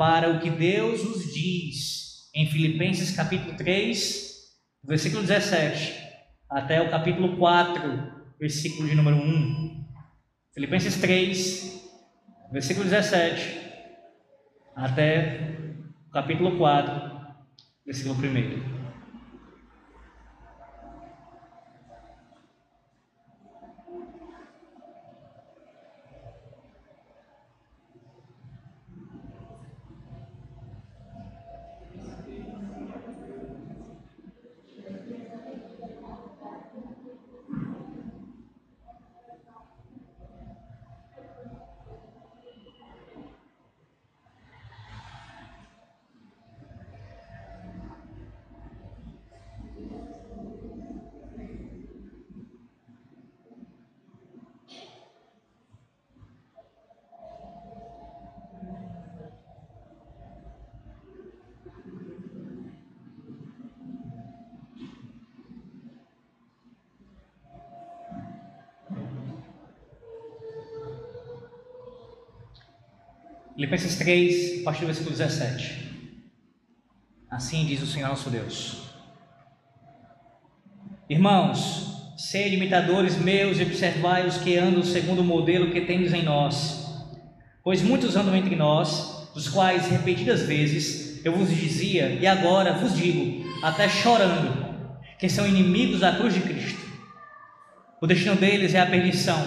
para o que Deus nos diz em Filipenses capítulo 3, versículo 17, até o capítulo 4, versículo de número 1. Filipenses 3, versículo 17, até o capítulo 4, versículo 1. Filipenses 3, a partir do versículo 17. Assim diz o Senhor nosso Deus. Irmãos, sede imitadores meus e observai os que andam segundo o modelo que tendes em nós. Pois muitos andam entre nós, dos quais repetidas vezes eu vos dizia, e agora vos digo, até chorando, que são inimigos da cruz de Cristo. O destino deles é a perdição,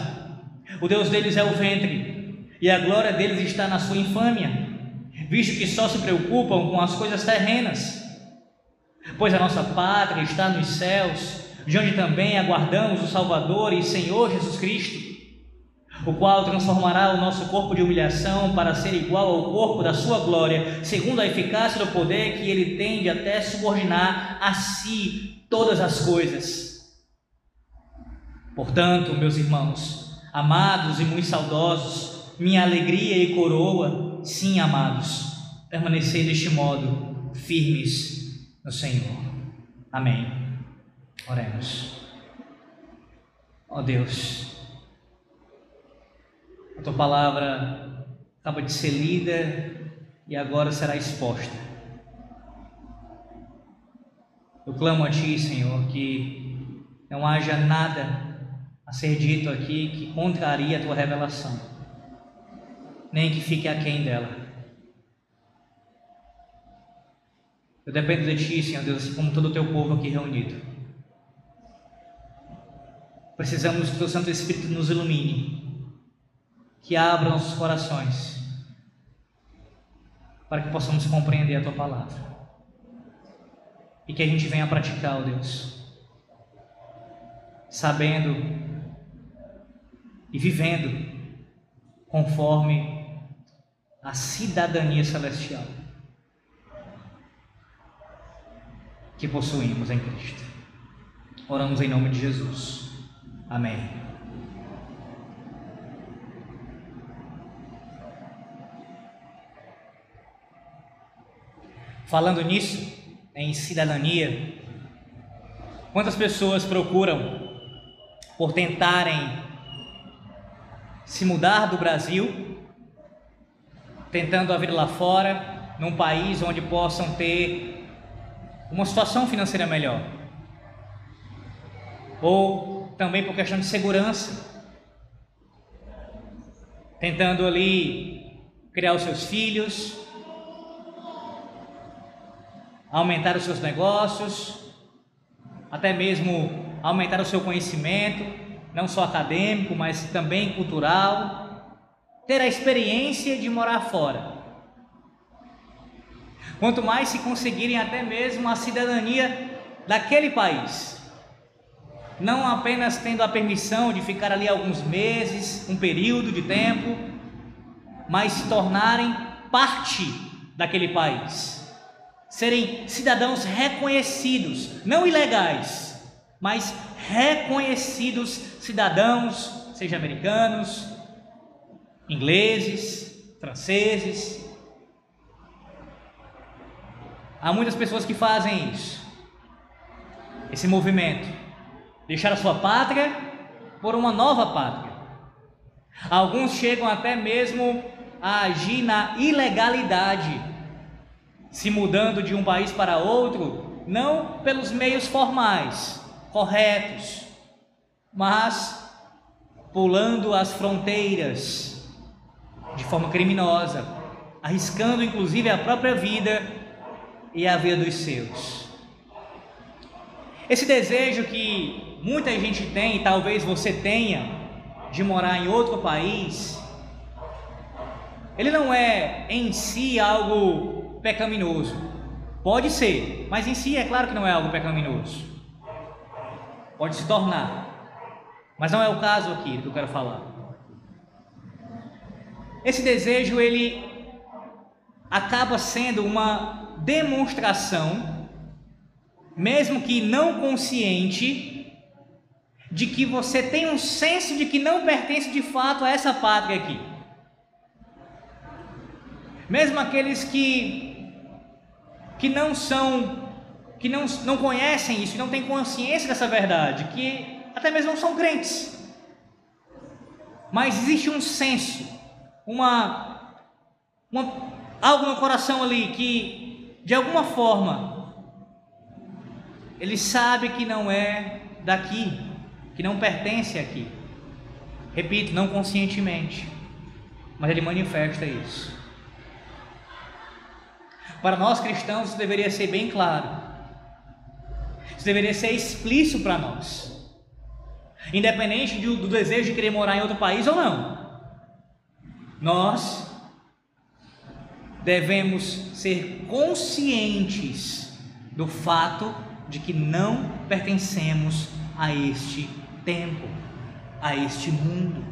o Deus deles é o ventre e a glória deles está na sua infâmia, visto que só se preocupam com as coisas terrenas. Pois a nossa pátria está nos céus, de onde também aguardamos o Salvador e Senhor Jesus Cristo, o qual transformará o nosso corpo de humilhação para ser igual ao corpo da sua glória, segundo a eficácia do poder que ele tem de até subordinar a si todas as coisas. Portanto, meus irmãos, amados e muito saudosos, minha alegria e coroa, sim, amados, permanecer deste modo, firmes no Senhor. Amém. Oremos. Ó oh Deus, a tua palavra acaba de ser lida e agora será exposta. Eu clamo a Ti, Senhor, que não haja nada a ser dito aqui que contraria a Tua revelação nem que fique aquém dela. Eu dependo de Ti, Senhor Deus, como todo o Teu povo aqui reunido. Precisamos que o Santo Espírito nos ilumine, que abra nossos corações, para que possamos compreender a Tua palavra e que a gente venha praticar, ó Deus, sabendo e vivendo conforme a cidadania celestial que possuímos em Cristo. Oramos em nome de Jesus. Amém. Falando nisso, em cidadania, quantas pessoas procuram por tentarem se mudar do Brasil tentando a vida lá fora, num país onde possam ter uma situação financeira melhor. Ou também por questão de segurança, tentando ali criar os seus filhos, aumentar os seus negócios, até mesmo aumentar o seu conhecimento, não só acadêmico, mas também cultural ter a experiência de morar fora. Quanto mais se conseguirem até mesmo a cidadania daquele país. Não apenas tendo a permissão de ficar ali alguns meses, um período de tempo, mas se tornarem parte daquele país. Serem cidadãos reconhecidos, não ilegais, mas reconhecidos cidadãos, seja americanos, ingleses, franceses. Há muitas pessoas que fazem isso, esse movimento, deixar a sua pátria por uma nova pátria. Alguns chegam até mesmo a agir na ilegalidade, se mudando de um país para outro, não pelos meios formais, corretos, mas pulando as fronteiras de forma criminosa, arriscando inclusive a própria vida e a vida dos seus. Esse desejo que muita gente tem, e talvez você tenha, de morar em outro país, ele não é em si algo pecaminoso. Pode ser, mas em si é claro que não é algo pecaminoso. Pode se tornar. Mas não é o caso aqui que eu quero falar. Esse desejo ele acaba sendo uma demonstração, mesmo que não consciente, de que você tem um senso de que não pertence de fato a essa pátria aqui. Mesmo aqueles que que não são que não, não conhecem isso, que não têm consciência dessa verdade, que até mesmo não são crentes. Mas existe um senso, uma, uma algo no coração ali que de alguma forma ele sabe que não é daqui, que não pertence aqui. Repito, não conscientemente, mas ele manifesta isso. Para nós cristãos, isso deveria ser bem claro. Isso deveria ser explícito para nós. Independente do, do desejo de querer morar em outro país ou não. Nós devemos ser conscientes do fato de que não pertencemos a este tempo, a este mundo.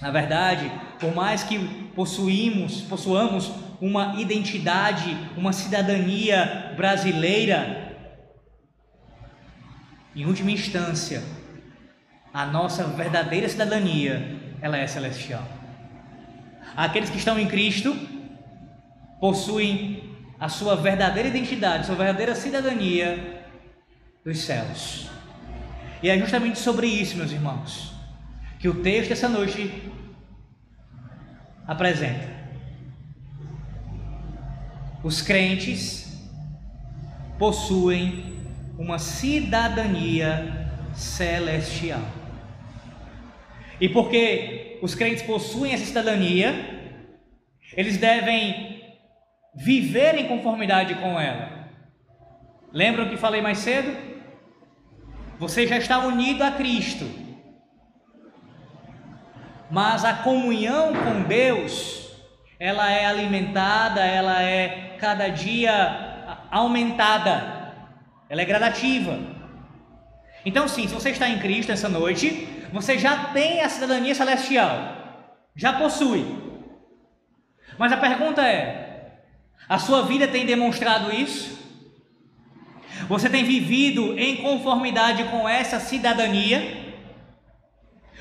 Na verdade, por mais que possuímos, possuamos uma identidade, uma cidadania brasileira, em última instância, a nossa verdadeira cidadania, ela é celestial. Aqueles que estão em Cristo possuem a sua verdadeira identidade, sua verdadeira cidadania dos céus. E é justamente sobre isso, meus irmãos, que o texto dessa noite apresenta. Os crentes possuem uma cidadania celestial. E porque os crentes possuem essa cidadania, eles devem viver em conformidade com ela. Lembram que falei mais cedo? Você já está unido a Cristo. Mas a comunhão com Deus, ela é alimentada, ela é cada dia aumentada. Ela é gradativa. Então, sim, se você está em Cristo essa noite, você já tem a cidadania celestial, já possui. Mas a pergunta é: a sua vida tem demonstrado isso? Você tem vivido em conformidade com essa cidadania?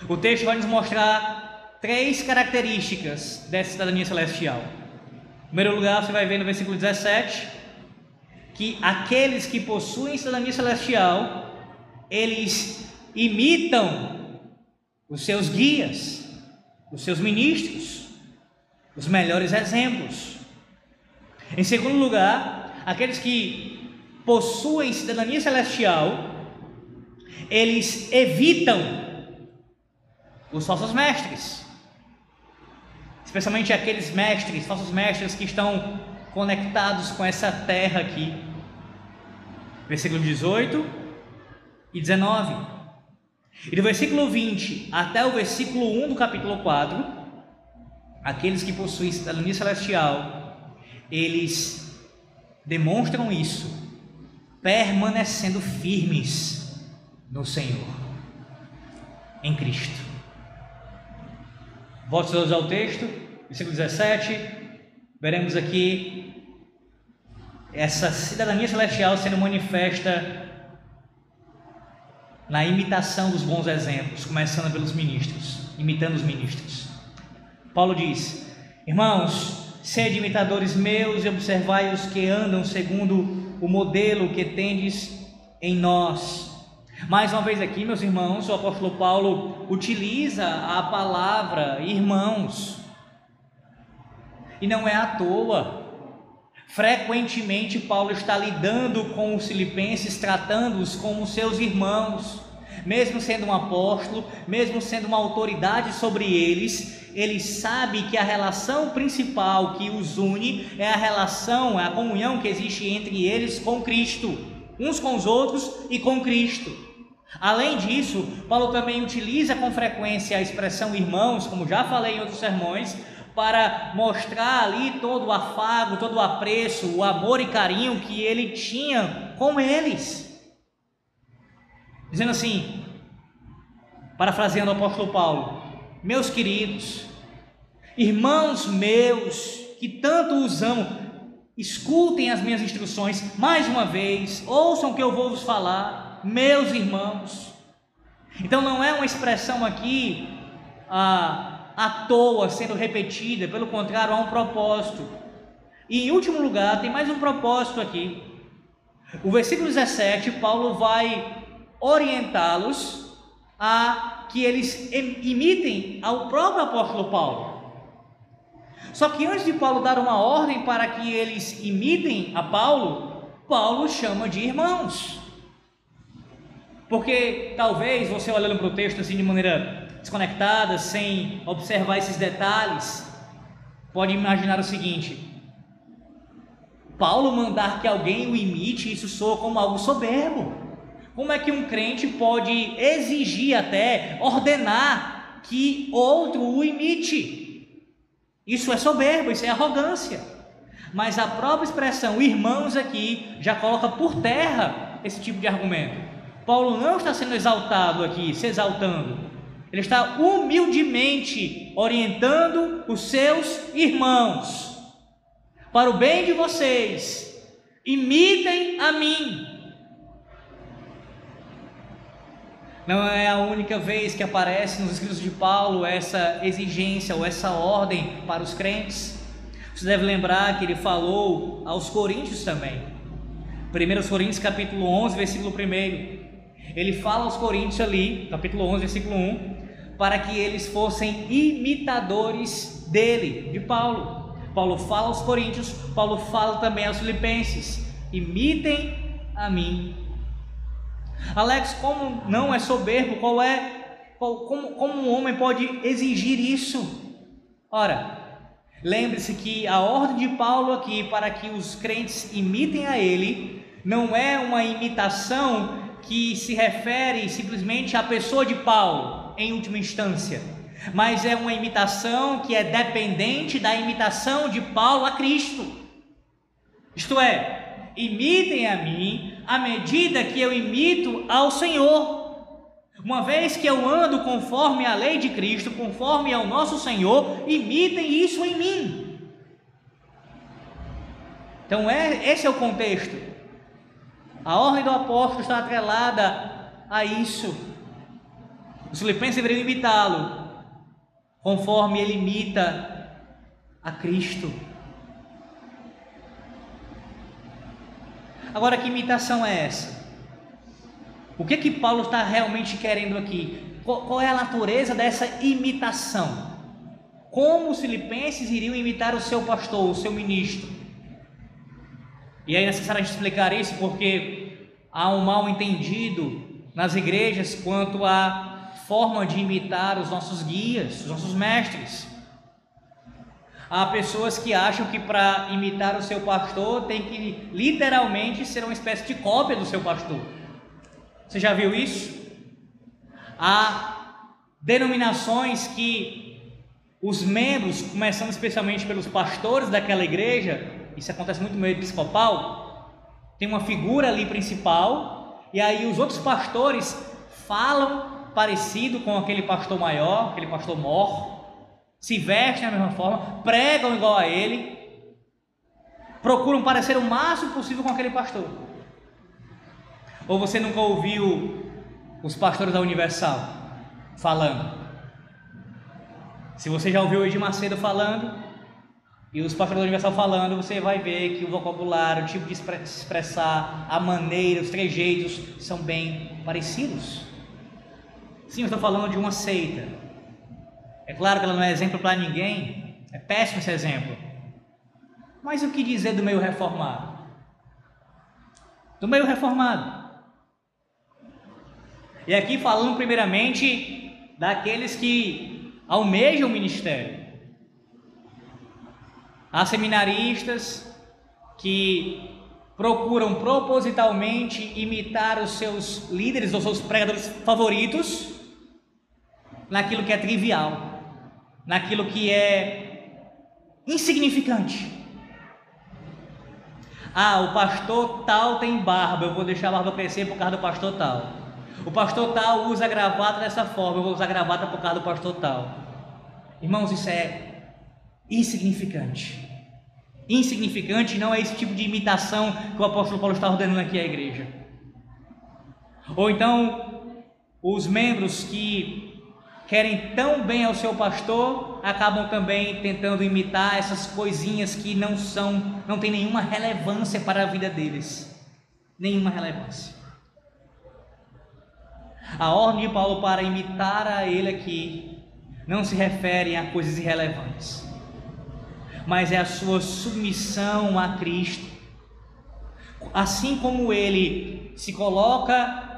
O texto vai nos mostrar três características dessa cidadania celestial. Em primeiro lugar, você vai ver no versículo 17 que aqueles que possuem cidadania celestial, eles imitam os seus guias, os seus ministros, os melhores exemplos. Em segundo lugar, aqueles que possuem cidadania celestial, eles evitam os falsos mestres, especialmente aqueles mestres, falsos mestres que estão conectados com essa terra aqui. Versículo 18 e 19. E do versículo 20 até o versículo 1 do capítulo 4, aqueles que possuem cidadania celestial, eles demonstram isso, permanecendo firmes no Senhor, em Cristo. Volte todos ao texto, versículo 17, veremos aqui essa cidadania celestial sendo manifesta na imitação dos bons exemplos, começando pelos ministros, imitando os ministros. Paulo diz: Irmãos, sede imitadores meus e observai os que andam segundo o modelo que tendes em nós. Mais uma vez aqui, meus irmãos, o apóstolo Paulo utiliza a palavra irmãos E não é à toa. Frequentemente, Paulo está lidando com os filipenses, tratando-os como seus irmãos. Mesmo sendo um apóstolo, mesmo sendo uma autoridade sobre eles, ele sabe que a relação principal que os une é a relação, é a comunhão que existe entre eles com Cristo, uns com os outros e com Cristo. Além disso, Paulo também utiliza com frequência a expressão irmãos, como já falei em outros sermões, para mostrar ali todo o afago, todo o apreço, o amor e carinho que ele tinha com eles. Dizendo assim, parafraseando o apóstolo Paulo: Meus queridos, irmãos meus, que tanto os amo, escutem as minhas instruções mais uma vez, ouçam o que eu vou vos falar, meus irmãos. Então não é uma expressão aqui ah, à toa sendo repetida, pelo contrário, há um propósito. E em último lugar, tem mais um propósito aqui. O versículo 17, Paulo vai orientá-los a que eles imitem ao próprio apóstolo Paulo. Só que antes de Paulo dar uma ordem para que eles imitem a Paulo, Paulo chama de irmãos. Porque talvez você olhando para o texto assim de maneira desconectada, sem observar esses detalhes, pode imaginar o seguinte: Paulo mandar que alguém o imite, isso soa como algo soberbo. Como é que um crente pode exigir até, ordenar que outro o imite? Isso é soberbo, isso é arrogância. Mas a própria expressão irmãos aqui já coloca por terra esse tipo de argumento. Paulo não está sendo exaltado aqui, se exaltando. Ele está humildemente orientando os seus irmãos. Para o bem de vocês, imitem a mim, Não é a única vez que aparece nos escritos de Paulo essa exigência ou essa ordem para os crentes. Você deve lembrar que ele falou aos coríntios também. 1 Coríntios capítulo 11, versículo 1. Ele fala aos coríntios ali, capítulo 11, versículo 1, para que eles fossem imitadores dele, de Paulo. Paulo fala aos coríntios, Paulo fala também aos filipenses: imitem a mim Alex, como não é soberbo, qual é, qual, como, como um homem pode exigir isso? Ora, lembre-se que a ordem de Paulo aqui para que os crentes imitem a ele não é uma imitação que se refere simplesmente à pessoa de Paulo, em última instância, mas é uma imitação que é dependente da imitação de Paulo a Cristo. Isto é, imitem a mim à medida que eu imito ao Senhor. Uma vez que eu ando conforme a lei de Cristo, conforme ao nosso Senhor, imitem isso em mim. Então, é, esse é o contexto. A ordem do apóstolo está atrelada a isso. Os filipenses deveriam imitá-lo, conforme ele imita a Cristo. Agora, que imitação é essa? O que que Paulo está realmente querendo aqui? Qual, qual é a natureza dessa imitação? Como os filipenses iriam imitar o seu pastor, o seu ministro? E é necessário a gente explicar isso porque há um mal entendido nas igrejas quanto à forma de imitar os nossos guias, os nossos mestres. Há pessoas que acham que para imitar o seu pastor tem que literalmente ser uma espécie de cópia do seu pastor. Você já viu isso? Há denominações que os membros, começando especialmente pelos pastores daquela igreja, isso acontece muito no meio episcopal, tem uma figura ali principal, e aí os outros pastores falam parecido com aquele pastor maior, aquele pastor mor, se vestem da mesma forma, pregam igual a ele, procuram parecer o máximo possível com aquele pastor. Ou você nunca ouviu os pastores da Universal falando? Se você já ouviu o Edir Macedo falando e os pastores da Universal falando, você vai ver que o vocabulário, o tipo de expressar, a maneira, os trejeitos são bem parecidos. Sim, eu estou falando de uma seita, é claro que ela não é exemplo para ninguém, é péssimo esse exemplo. Mas o que dizer do meio reformado? Do meio reformado. E aqui falando primeiramente daqueles que almejam o ministério. Há seminaristas que procuram propositalmente imitar os seus líderes, os seus pregadores favoritos, naquilo que é trivial, naquilo que é insignificante. Ah, o pastor tal tem barba, eu vou deixar a barba crescer por causa do pastor tal. O pastor tal usa gravata dessa forma, eu vou usar gravata por causa do pastor tal. Irmãos, isso é insignificante. Insignificante não é esse tipo de imitação que o apóstolo Paulo está ordenando aqui à igreja. Ou então, os membros que querem tão bem ao seu pastor, acabam também tentando imitar essas coisinhas que não são, não tem nenhuma relevância para a vida deles. Nenhuma relevância. A ordem de Paulo para imitar a ele aqui não se refere a coisas irrelevantes, mas é a sua submissão a Cristo. Assim como ele se coloca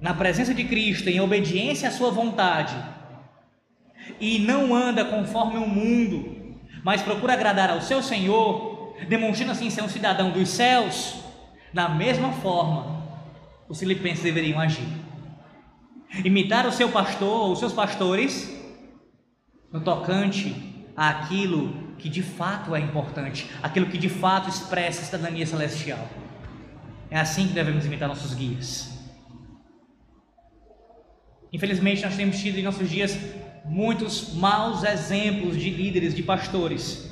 na presença de Cristo, em obediência à sua vontade, e não anda conforme o mundo, mas procura agradar ao seu Senhor, demonstrando assim ser um cidadão dos céus, da mesma forma, os filipenses deveriam agir. Imitar o seu pastor ou os seus pastores no tocante àquilo que de fato é importante, aquilo que de fato expressa a cidadania celestial. É assim que devemos imitar nossos guias. Infelizmente, nós temos tido em nossos dias muitos maus exemplos de líderes, de pastores.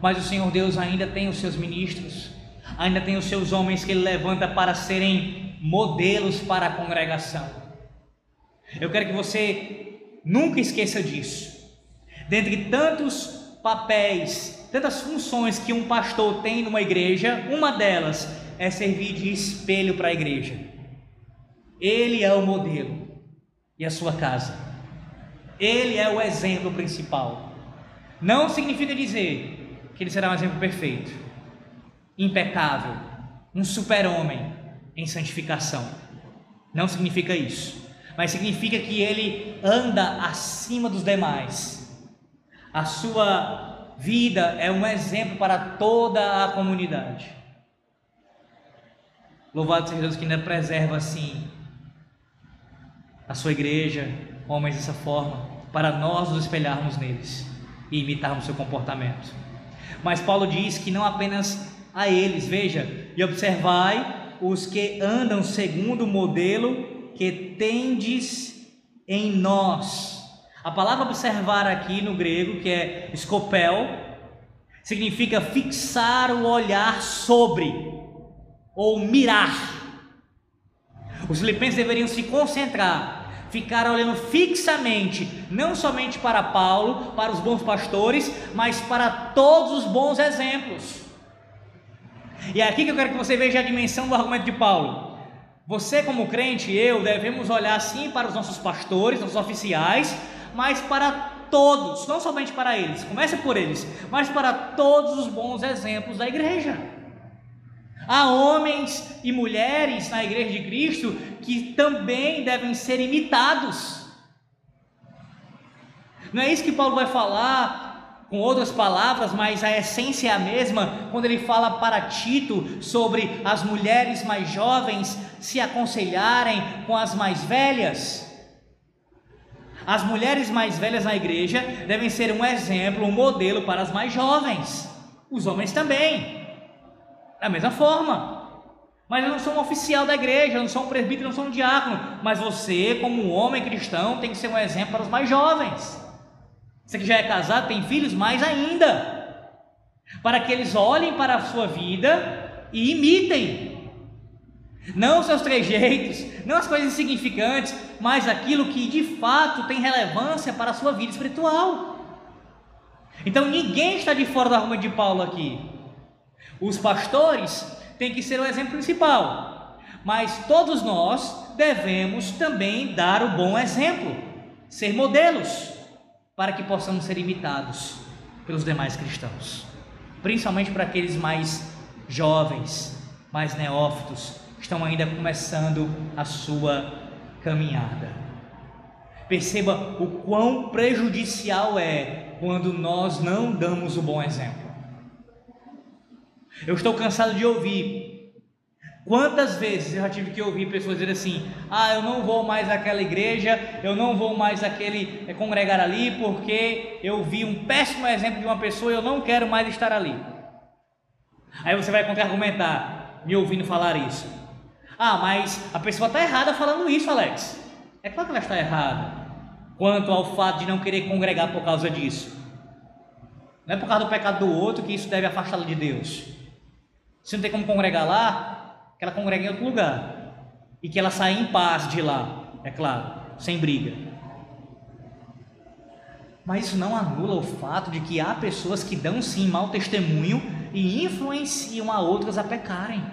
Mas o Senhor Deus ainda tem os seus ministros, ainda tem os seus homens que Ele levanta para serem modelos para a congregação. Eu quero que você nunca esqueça disso. Dentre tantos papéis, tantas funções que um pastor tem numa igreja, uma delas é servir de espelho para a igreja. Ele é o modelo e a sua casa. Ele é o exemplo principal. Não significa dizer que ele será um exemplo perfeito, impecável, um super-homem em santificação. Não significa isso. Mas significa que ele anda acima dos demais. A sua vida é um exemplo para toda a comunidade. Louvado seja Deus que ainda preserva assim a sua igreja, homens dessa forma, para nós nos espelharmos neles e imitarmos seu comportamento. Mas Paulo diz que não apenas a eles, veja, e observai os que andam segundo o modelo que tendes em nós. A palavra observar aqui no grego, que é scopel, significa fixar o olhar sobre ou mirar. Os filipenses deveriam se concentrar ficar olhando fixamente, não somente para Paulo, para os bons pastores, mas para todos os bons exemplos. E é aqui que eu quero que você veja a dimensão do argumento de Paulo. Você, como crente, eu, devemos olhar sim para os nossos pastores, nossos oficiais, mas para todos, não somente para eles, comece por eles, mas para todos os bons exemplos da igreja. Há homens e mulheres na igreja de Cristo que também devem ser imitados. Não é isso que Paulo vai falar com outras palavras, mas a essência é a mesma quando ele fala para Tito sobre as mulheres mais jovens se aconselharem com as mais velhas. As mulheres mais velhas na igreja devem ser um exemplo, um modelo para as mais jovens. Os homens também. Da mesma forma. Mas eu não sou um oficial da igreja, eu não sou um presbítero, eu não sou um diácono. Mas você, como um homem cristão, tem que ser um exemplo para os mais jovens. Você que já é casado, tem filhos, mais ainda. Para que eles olhem para a sua vida e imitem. Não os seus trejeitos, não as coisas insignificantes, mas aquilo que de fato tem relevância para a sua vida espiritual. Então ninguém está de fora do argumento de Paulo aqui. Os pastores têm que ser o exemplo principal, mas todos nós devemos também dar o bom exemplo, ser modelos, para que possamos ser imitados pelos demais cristãos. principalmente para aqueles mais jovens, mais neófitos, que estão ainda começando a sua caminhada. Perceba o quão prejudicial é quando nós não damos o bom exemplo. Eu estou cansado de ouvir Quantas vezes eu já tive que ouvir pessoas dizer assim: ah, eu não vou mais àquela igreja, eu não vou mais àquele é, congregar ali, porque eu vi um péssimo exemplo de uma pessoa e eu não quero mais estar ali. Aí você vai contra-argumentar, me ouvindo falar isso. Ah, mas a pessoa está errada falando isso, Alex. É claro que ela está errada quanto ao fato de não querer congregar por causa disso. Não é por causa do pecado do outro que isso deve afastá-la de Deus. Se não tem como congregar lá, que ela congregue em outro lugar e que ela saia em paz de lá, é claro, sem briga. Mas isso não anula o fato de que há pessoas que dão sim mau testemunho e influenciam a outras a pecarem.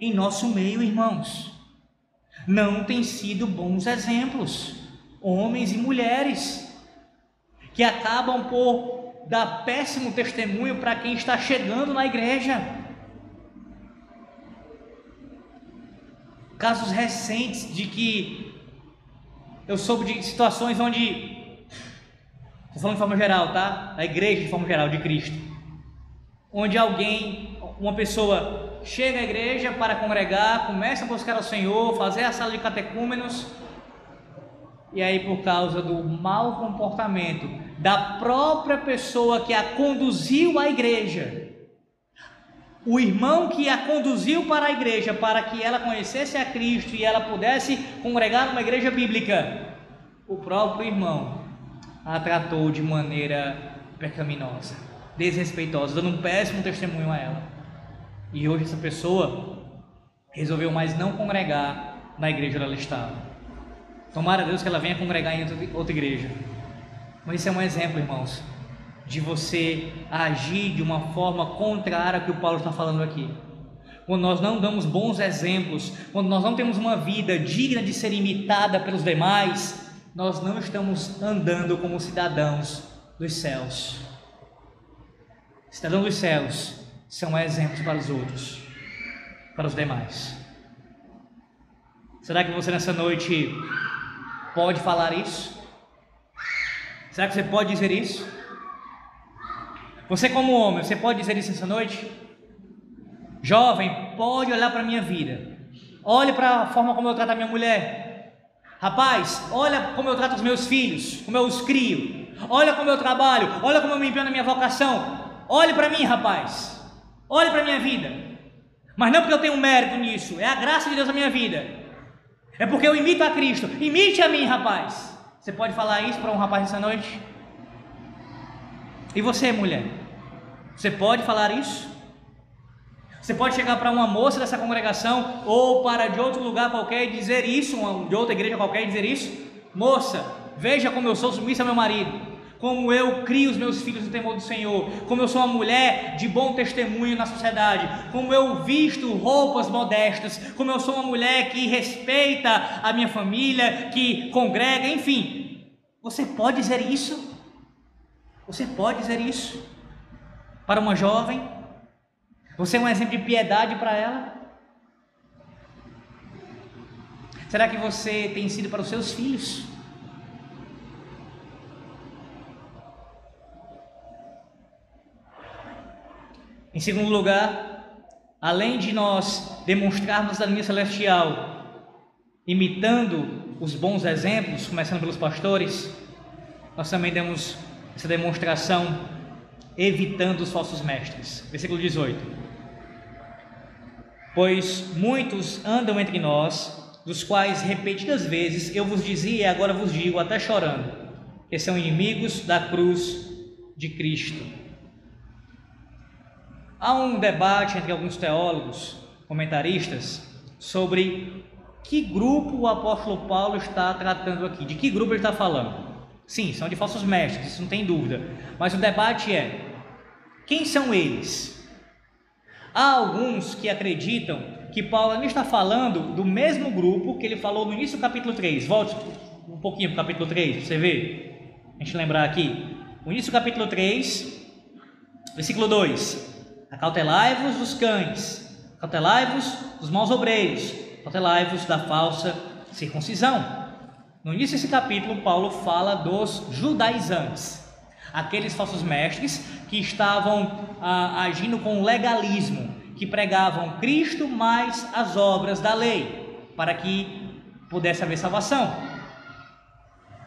Em nosso meio, irmãos, não têm sido bons exemplos, homens e mulheres, que acabam por dar péssimo testemunho para quem está chegando na igreja. Casos recentes de que eu soube de situações onde, estou falando de forma geral, tá? A igreja de forma geral de Cristo, onde alguém, uma pessoa chega à igreja para congregar, começa a buscar o Senhor, fazer a sala de catecúmenos, e aí por causa do mau comportamento da própria pessoa que a conduziu à igreja, o irmão que a conduziu para a igreja para que ela conhecesse a Cristo e ela pudesse congregar numa igreja bíblica, o próprio irmão a tratou de maneira pecaminosa, desrespeitosa, dando um péssimo testemunho a ela. E hoje essa pessoa resolveu mais não congregar na igreja onde ela estava. Tomara Deus que ela venha congregar em outra igreja. Mas isso é um exemplo, irmãos, de você agir de uma forma contrária ao que o Paulo está falando aqui. Quando nós não damos bons exemplos, quando nós não temos uma vida digna de ser imitada pelos demais, nós não estamos andando como cidadãos dos céus. Cidadãos dos céus são exemplos para os outros, para os demais. Será que você nessa noite pode falar isso? Será que você pode dizer isso? Você, como homem, você pode dizer isso essa noite? Jovem, pode olhar para a minha vida. Olhe para a forma como eu trato a minha mulher. Rapaz, olha como eu trato os meus filhos, como eu os crio. Olha como eu trabalho, olha como eu me empenho na minha vocação. Olhe para mim, rapaz. Olhe para a minha vida. Mas não porque eu tenho mérito nisso, é a graça de Deus na minha vida. É porque eu imito a Cristo. Imite a mim, rapaz. Você pode falar isso para um rapaz essa noite? E você, mulher? Você pode falar isso? Você pode chegar para uma moça dessa congregação ou para de outro lugar qualquer e dizer isso, de outra igreja qualquer e dizer isso? Moça, veja como eu sou submissa ao meu marido, como eu crio os meus filhos no temor do Senhor, como eu sou uma mulher de bom testemunho na sociedade, como eu visto roupas modestas, como eu sou uma mulher que respeita a minha família, que congrega, enfim. Você pode dizer isso? Você pode dizer isso para uma jovem? Você é um exemplo de piedade para ela? Será que você tem sido para os seus filhos? Em segundo lugar, além de nós demonstrarmos a linha celestial, imitando os bons exemplos, começando pelos pastores, nós também demos essa demonstração evitando os falsos mestres. Versículo 18. Pois muitos andam entre nós, dos quais repetidas vezes eu vos dizia e agora vos digo, até chorando, que são inimigos da cruz de Cristo. Há um debate entre alguns teólogos, comentaristas, sobre que grupo o apóstolo Paulo está tratando aqui, de que grupo ele está falando. Sim, são de falsos mestres, isso não tem dúvida. Mas o debate é: quem são eles? Há alguns que acreditam que Paulo ainda está falando do mesmo grupo que ele falou no início do capítulo 3. Volte um pouquinho para o capítulo 3, para você ver. A gente lembrar aqui. No início do capítulo 3, Versículo 2: Acautelai-vos dos cães, acautelai-vos dos maus obreiros, acautelai-vos da falsa circuncisão. No início desse capítulo, Paulo fala dos judaizantes, aqueles falsos mestres que estavam ah, agindo com legalismo, que pregavam Cristo mais as obras da lei, para que pudesse haver salvação.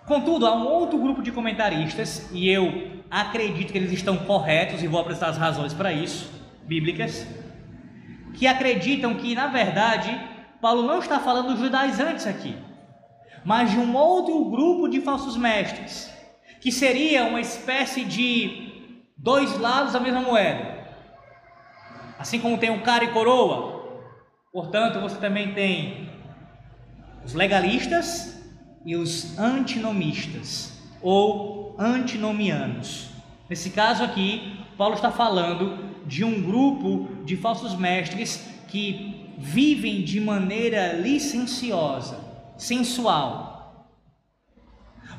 Contudo, há um outro grupo de comentaristas, e eu acredito que eles estão corretos, e vou apresentar as razões para isso, bíblicas, que acreditam que, na verdade, Paulo não está falando dos judaizantes aqui, mas de um outro grupo de falsos mestres, que seria uma espécie de dois lados da mesma moeda. Assim como tem um cara e coroa, portanto, você também tem os legalistas e os antinomistas ou antinomianos. Nesse caso aqui, Paulo está falando de um grupo de falsos mestres que vivem de maneira licenciosa, sensual.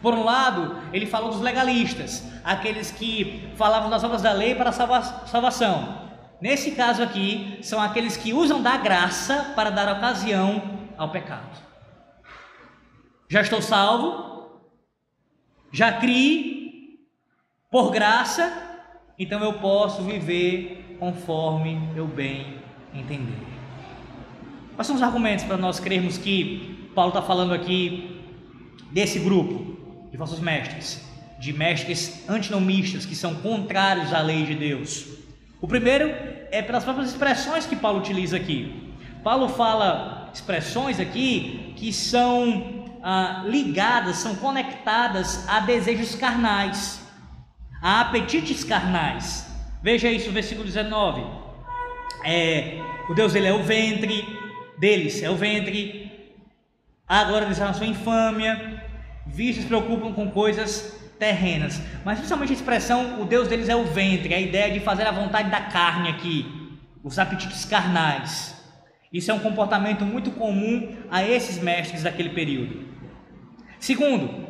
Por um lado, ele falou dos legalistas, aqueles que falavam das obras da lei para salva salvação. Nesse caso aqui, são aqueles que usam da graça para dar ocasião ao pecado. Já estou salvo, já criei por graça, então eu posso viver conforme eu bem entender. Quais são os argumentos para nós crermos que Paulo está falando aqui desse grupo de falsos mestres, de mestres antinomistas que são contrários à lei de Deus? O primeiro é pelas próprias expressões que Paulo utiliza aqui. Paulo fala expressões aqui que são ah, ligadas, são conectadas a desejos carnais, a apetites carnais. Veja isso, versículo 19. É, o Deus dele é o ventre, deles é o ventre, a glória deles é a sua infâmia, vistos preocupam com coisas terrenas. Mas principalmente a expressão, o Deus deles é o ventre, a ideia de fazer a vontade da carne aqui, os apetites carnais. Isso é um comportamento muito comum a esses mestres daquele período. Segundo,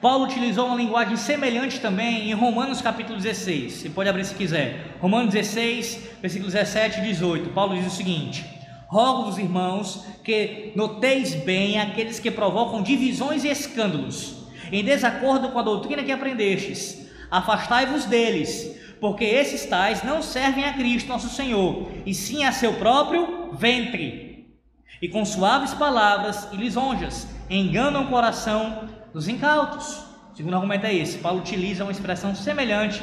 Paulo utilizou uma linguagem semelhante também em Romanos capítulo 16. Você pode abrir se quiser. Romanos 16, versículos 17 e 18. Paulo diz o seguinte: Rogo-vos, irmãos, que noteis bem aqueles que provocam divisões e escândalos, em desacordo com a doutrina que aprendestes. Afastai-vos deles, porque esses tais não servem a Cristo nosso Senhor, e sim a seu próprio ventre. E com suaves palavras e lisonjas enganam o coração dos incautos. O segundo argumento é esse. Paulo utiliza uma expressão semelhante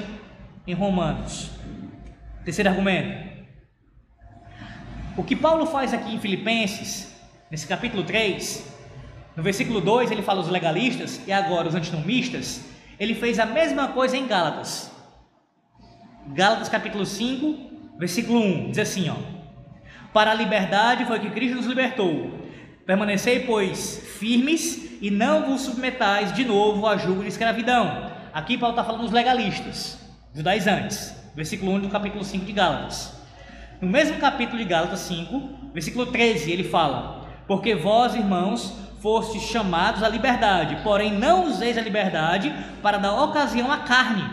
em Romanos. Terceiro argumento. O que Paulo faz aqui em Filipenses, nesse capítulo 3, no versículo 2 ele fala os legalistas e agora os antinomistas, ele fez a mesma coisa em Gálatas. Gálatas capítulo 5, versículo 1, diz assim, ó: Para a liberdade foi que Cristo nos libertou. Permanecei, pois, firmes e não vos submetais de novo a julgo de escravidão. Aqui Paulo está falando dos legalistas, judaizantes, versículo 1 do capítulo 5 de Gálatas. No mesmo capítulo de Gálatas 5, versículo 13, ele fala: Porque vós, irmãos, fostes chamados à liberdade, porém não useis a liberdade para dar ocasião à carne.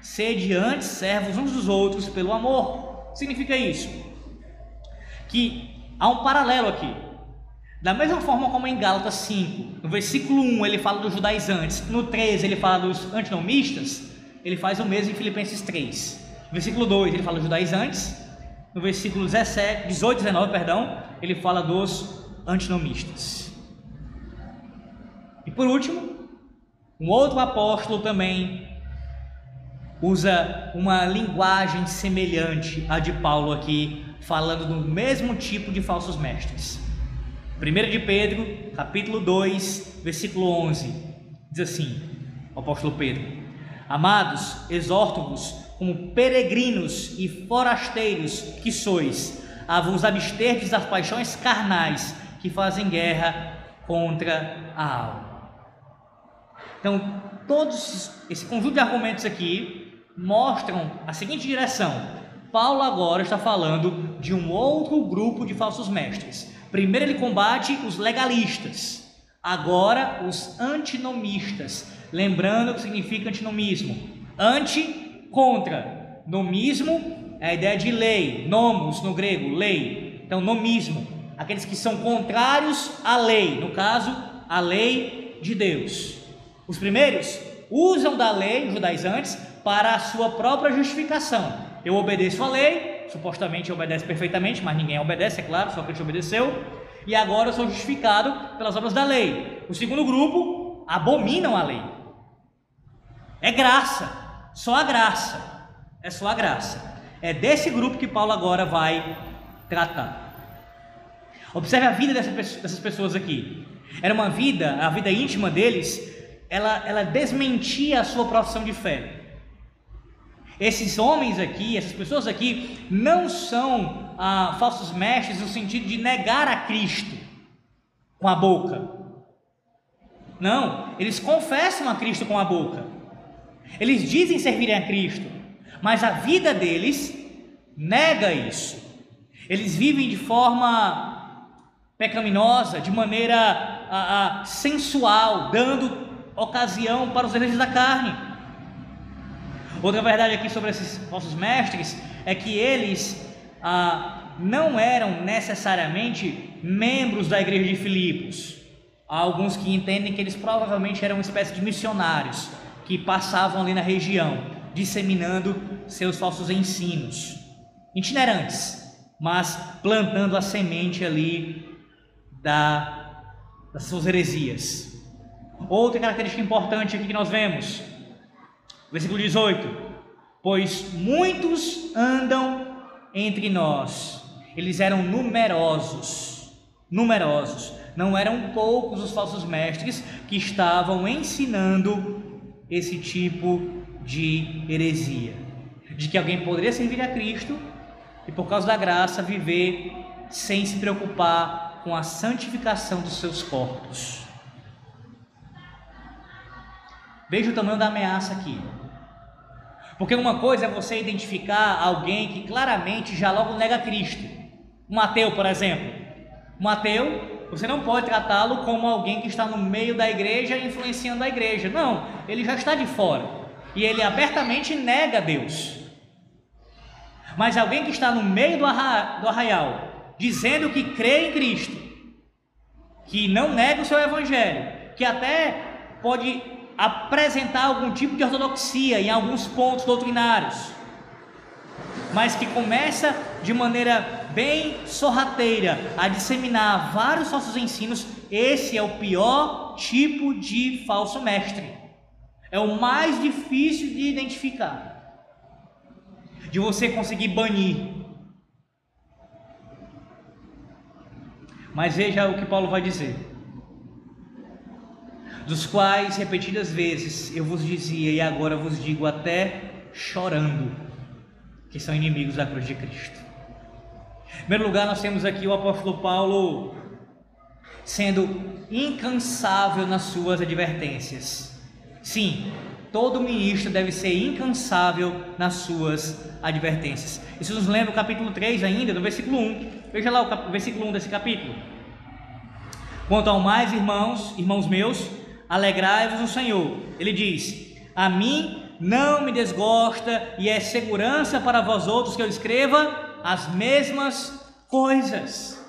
Sede antes servos uns dos outros pelo amor. Significa isso? Que há um paralelo aqui. Da mesma forma como em Gálatas 5, no versículo 1 ele fala dos judaizantes, no 13 ele fala dos antinomistas, ele faz o mesmo em Filipenses 3. No versículo 2 ele fala dos judaizantes, no versículo 17, 18 e 19, perdão, ele fala dos antinomistas. E por último, um outro apóstolo também usa uma linguagem semelhante à de Paulo aqui, falando do mesmo tipo de falsos mestres. 1 de Pedro, capítulo 2, versículo 11, diz assim: o apóstolo Pedro: Amados, exorto-vos como peregrinos e forasteiros que sois, a vos absterdes das paixões carnais que fazem guerra contra a alma. Então, todos esse conjunto de argumentos aqui mostram a seguinte direção. Paulo agora está falando de um outro grupo de falsos mestres Primeiro ele combate os legalistas, agora os antinomistas. Lembrando o que significa antinomismo: anti, contra, Nomismo é a ideia de lei, nomos no grego, lei. Então, nomismo, aqueles que são contrários à lei, no caso, a lei de Deus. Os primeiros usam da lei, os judaizantes, para a sua própria justificação. Eu obedeço à lei, supostamente obedece perfeitamente, mas ninguém obedece, é claro, só que te obedeceu, e agora eu sou justificado pelas obras da lei. O segundo grupo abominam a lei. É graça, só a graça. É só a graça. É desse grupo que Paulo agora vai tratar. Observe a vida dessas pessoas aqui. Era uma vida, a vida íntima deles, ela, ela desmentia a sua profissão de fé. Esses homens aqui, essas pessoas aqui, não são ah, falsos mestres no sentido de negar a Cristo com a boca. Não, eles confessam a Cristo com a boca. Eles dizem servirem a Cristo, mas a vida deles nega isso. Eles vivem de forma pecaminosa, de maneira ah, ah, sensual, dando ocasião para os desejos da carne. Outra verdade aqui sobre esses nossos mestres é que eles ah, não eram necessariamente membros da igreja de Filipos. Há alguns que entendem que eles provavelmente eram uma espécie de missionários que passavam ali na região, disseminando seus falsos ensinos, itinerantes, mas plantando a semente ali da, das suas heresias. Outra característica importante aqui que nós vemos, versículo 18: Pois muitos andam entre nós, eles eram numerosos, numerosos, não eram poucos os falsos mestres que estavam ensinando esse tipo de heresia, de que alguém poderia servir a Cristo e por causa da graça viver sem se preocupar com a santificação dos seus corpos. Veja o tamanho da ameaça aqui. Porque uma coisa é você identificar alguém que claramente já logo nega Cristo. Um ateu, por exemplo. Um ateu, você não pode tratá-lo como alguém que está no meio da igreja influenciando a igreja. Não, ele já está de fora. E ele abertamente nega Deus. Mas alguém que está no meio do, arraial, dizendo que crê em Cristo, que não nega o seu evangelho, que até pode apresentar algum tipo de ortodoxia em alguns pontos doutrinários, mas que começa de maneira bem sorrateira a disseminar vários falsos ensinos, esse é o pior tipo de falso mestre. É o mais difícil de identificar, de você conseguir banir. Mas veja o que Paulo vai dizer dos quais repetidas vezes eu vos dizia e agora vos digo até chorando, que são inimigos da cruz de Cristo. Primeiro lugar, nós temos aqui o apóstolo Paulo sendo incansável nas suas advertências. Sim, todo ministro deve ser incansável nas suas advertências. Isso nos lembra o capítulo 3 ainda, no versículo 1. Veja lá o versículo 1 desse capítulo. Quanto ao mais, irmãos, irmãos meus, alegrai-vos no Senhor. Ele diz: A mim não me desgosta e é segurança para vós outros que eu escreva as mesmas coisas.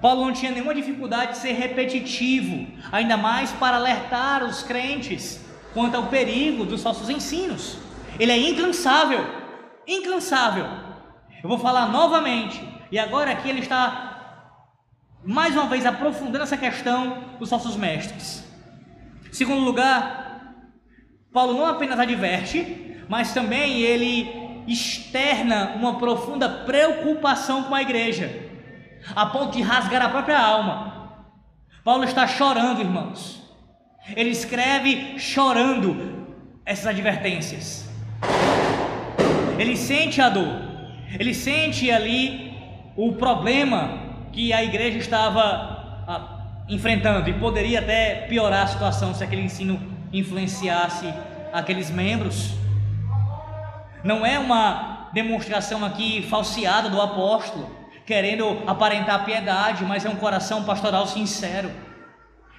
Paulo não tinha nenhuma dificuldade de ser repetitivo, ainda mais para alertar os crentes quanto ao perigo dos falsos ensinos. Ele é incansável, incansável. Eu vou falar novamente, e agora aqui ele está mais uma vez aprofundando essa questão dos falsos mestres. Segundo lugar, Paulo não apenas adverte, mas também ele externa uma profunda preocupação com a igreja, a ponto de rasgar a própria alma. Paulo está chorando, irmãos. Ele escreve chorando essas advertências. Ele sente a dor, ele sente ali o problema que a igreja estava ah, enfrentando e poderia até piorar a situação se aquele ensino influenciasse aqueles membros. Não é uma demonstração aqui falseada do apóstolo, querendo aparentar piedade, mas é um coração pastoral sincero.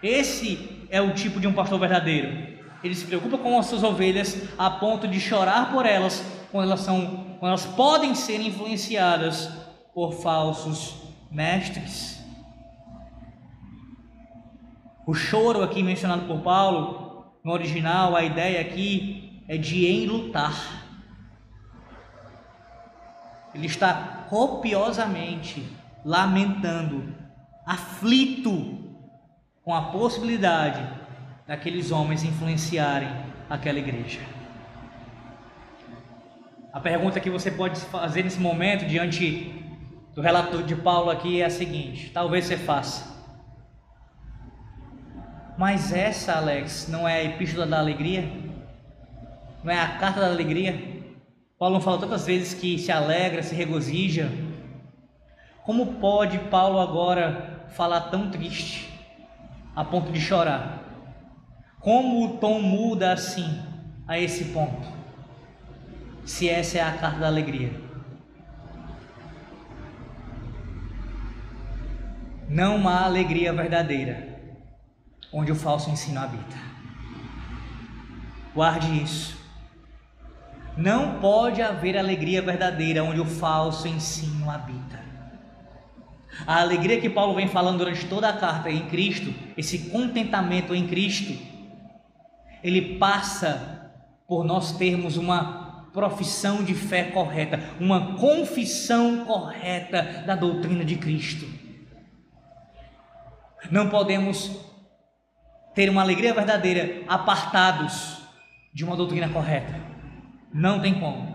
Esse é o tipo de um pastor verdadeiro. Ele se preocupa com as suas ovelhas a ponto de chorar por elas quando elas, são, quando elas podem ser influenciadas por falsos mestres. O choro aqui mencionado por Paulo, no original, a ideia aqui é de enlutar. Ele está copiosamente lamentando, aflito com a possibilidade daqueles homens influenciarem aquela igreja. A pergunta que você pode fazer nesse momento, diante do relato de Paulo aqui, é a seguinte: talvez você faça. Mas essa, Alex, não é a epístola da alegria? Não é a carta da alegria? Paulo fala tantas vezes que se alegra, se regozija. Como pode Paulo agora falar tão triste, a ponto de chorar? Como o tom muda assim, a esse ponto? Se essa é a carta da alegria. Não há alegria verdadeira onde o falso ensino habita. Guarde isso. Não pode haver alegria verdadeira onde o falso ensino habita. A alegria que Paulo vem falando durante toda a carta em Cristo, esse contentamento em Cristo, ele passa por nós termos uma profissão de fé correta, uma confissão correta da doutrina de Cristo. Não podemos ter uma alegria verdadeira apartados de uma doutrina correta. Não tem como.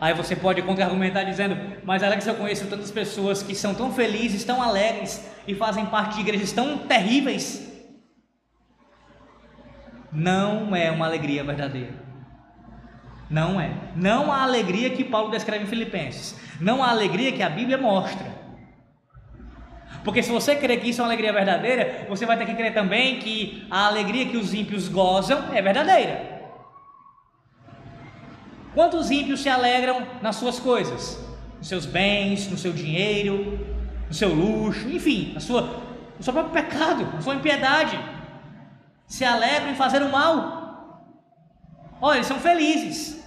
Aí você pode contra-argumentar dizendo: Mas Alex, eu conheço tantas pessoas que são tão felizes, tão alegres e fazem parte de igrejas tão terríveis. Não é uma alegria verdadeira. Não é. Não a alegria que Paulo descreve em Filipenses. Não a alegria que a Bíblia mostra. Porque se você crer que isso é uma alegria verdadeira, você vai ter que crer também que a alegria que os ímpios gozam é verdadeira. Quantos ímpios se alegram nas suas coisas? Nos seus bens, no seu dinheiro, no seu luxo, enfim, na sua, no seu próprio pecado, na sua impiedade se alegram em fazer o mal. Olha, eles são felizes.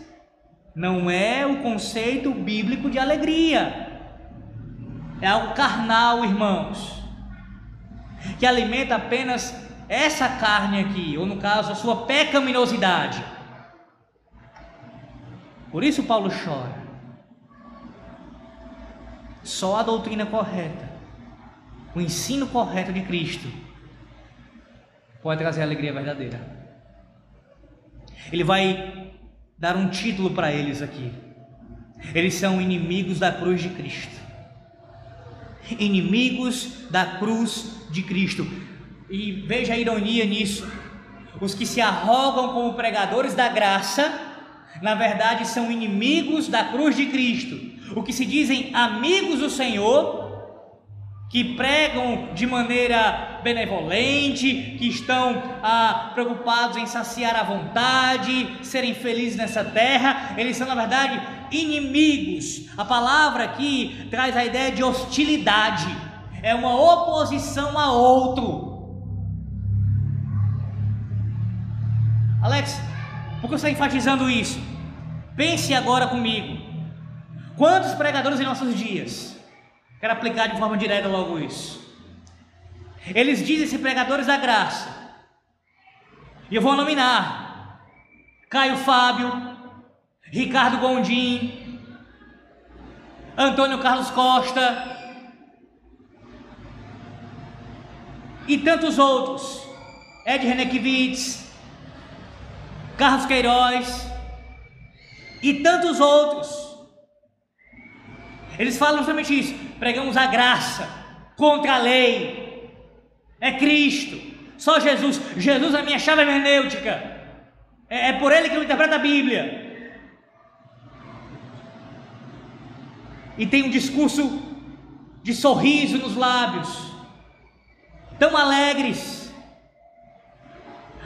Não é o conceito bíblico de alegria. É algo carnal, irmãos, que alimenta apenas essa carne aqui, ou no caso, a sua pecaminosidade. Por isso Paulo chora. Só a doutrina correta, o ensino correto de Cristo pode trazer alegria verdadeira. Ele vai dar um título para eles aqui. Eles são inimigos da cruz de Cristo. Inimigos da cruz de Cristo. E veja a ironia nisso. Os que se arrogam como pregadores da graça, na verdade são inimigos da cruz de Cristo. O que se dizem amigos do Senhor, que pregam de maneira benevolente, que estão ah, preocupados em saciar a vontade, serem felizes nessa terra, eles são na verdade inimigos. A palavra aqui traz a ideia de hostilidade, é uma oposição a outro. Alex, por que você está enfatizando isso? Pense agora comigo. Quantos pregadores em nossos dias? Quero aplicar de forma direta logo isso. Eles dizem ser pregadores da graça. E eu vou nominar Caio Fábio, Ricardo Gondim, Antônio Carlos Costa e tantos outros. Ed Renekiewicz, Carlos Queiroz e tantos outros. Eles falam justamente isso pregamos a graça contra a lei. É Cristo, só Jesus. Jesus é a minha chave hermenêutica. É, é por ele que eu interpreto a Bíblia. E tem um discurso de sorriso nos lábios, tão alegres.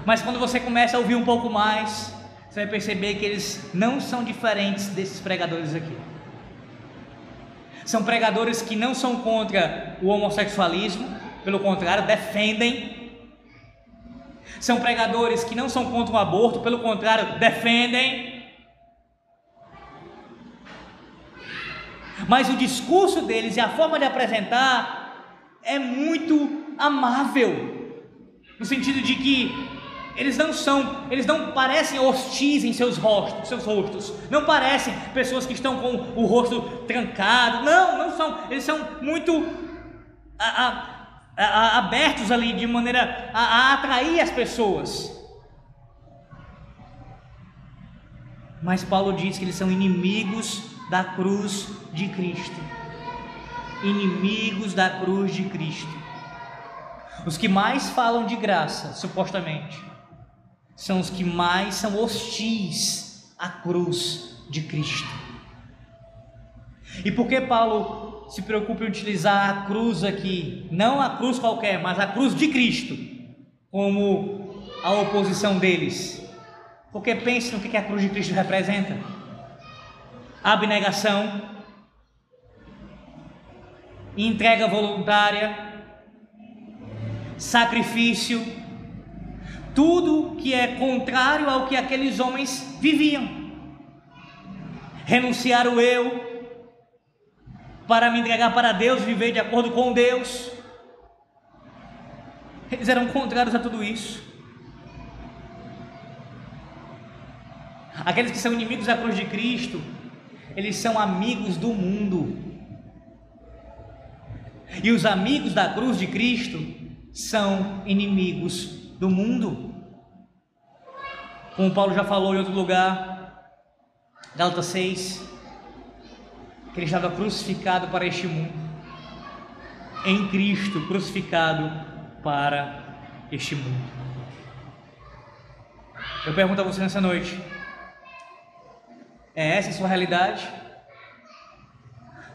Mas quando você começa a ouvir um pouco mais, você vai perceber que eles não são diferentes desses pregadores aqui. São pregadores que não são contra o homossexualismo, pelo contrário, defendem. São pregadores que não são contra o aborto, pelo contrário, defendem. Mas o discurso deles e a forma de apresentar é muito amável, no sentido de que eles não são, eles não parecem hostis em seus rostos, seus rostos. Não parecem pessoas que estão com o rosto trancado. Não, não são. Eles são muito a, a, a, abertos ali de maneira a atrair as pessoas. Mas Paulo diz que eles são inimigos da cruz de Cristo. Inimigos da cruz de Cristo. Os que mais falam de graça, supostamente, são os que mais são hostis à cruz de Cristo. E por que Paulo se preocupa em utilizar a cruz aqui? Não a cruz qualquer, mas a cruz de Cristo, como a oposição deles. Porque pense no que a cruz de Cristo representa: abnegação, entrega voluntária, sacrifício tudo que é contrário ao que aqueles homens viviam. Renunciar o eu para me entregar para Deus, viver de acordo com Deus. Eles eram contrários a tudo isso. Aqueles que são inimigos da cruz de Cristo, eles são amigos do mundo. E os amigos da cruz de Cristo são inimigos do mundo. Como Paulo já falou em outro lugar, Gálatas 6, que ele estava crucificado para este mundo, em Cristo crucificado para este mundo. Eu pergunto a você nessa noite: é essa a sua realidade?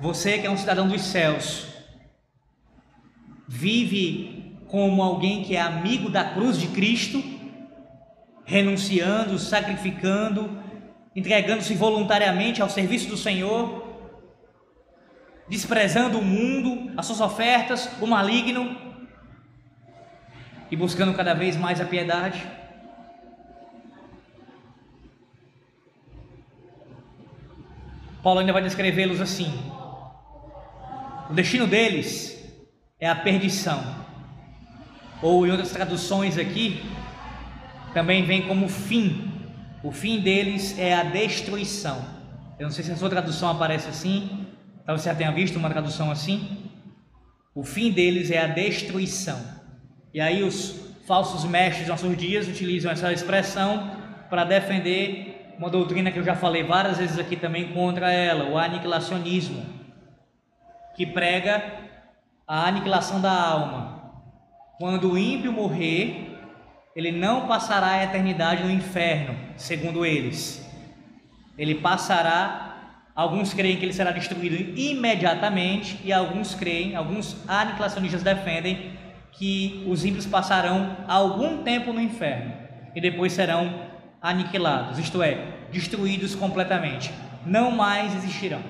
Você que é um cidadão dos céus, vive como alguém que é amigo da cruz de Cristo, renunciando, sacrificando, entregando-se voluntariamente ao serviço do Senhor, desprezando o mundo, as suas ofertas, o maligno e buscando cada vez mais a piedade. Paulo ainda vai descrevê-los assim: o destino deles é a perdição ou em outras traduções aqui, também vem como fim. O fim deles é a destruição. Eu não sei se a sua tradução aparece assim, talvez você já tenha visto uma tradução assim. O fim deles é a destruição. E aí os falsos mestres nossos dias utilizam essa expressão para defender uma doutrina que eu já falei várias vezes aqui também contra ela, o aniquilacionismo, que prega a aniquilação da alma, quando o ímpio morrer, ele não passará a eternidade no inferno, segundo eles. Ele passará, alguns creem que ele será destruído imediatamente, e alguns creem, alguns aniquilacionistas defendem que os ímpios passarão algum tempo no inferno e depois serão aniquilados, isto é, destruídos completamente, não mais existirão.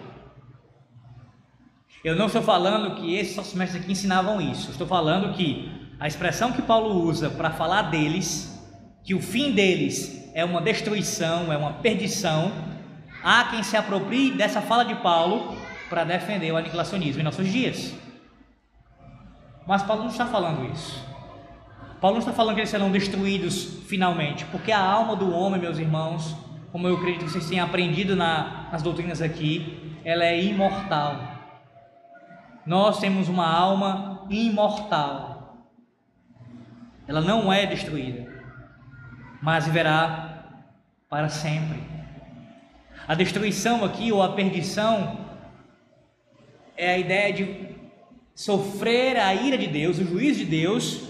Eu não estou falando que esses mestres aqui ensinavam isso, estou falando que a expressão que Paulo usa para falar deles, que o fim deles é uma destruição, é uma perdição, há quem se aproprie dessa fala de Paulo para defender o aniquilacionismo em nossos dias. Mas Paulo não está falando isso. Paulo não está falando que eles serão destruídos finalmente, porque a alma do homem, meus irmãos, como eu acredito que vocês tenham aprendido na, nas doutrinas aqui, ela é imortal. Nós temos uma alma imortal ela não é destruída, mas viverá para sempre. A destruição aqui, ou a perdição, é a ideia de sofrer a ira de Deus, o juízo de Deus,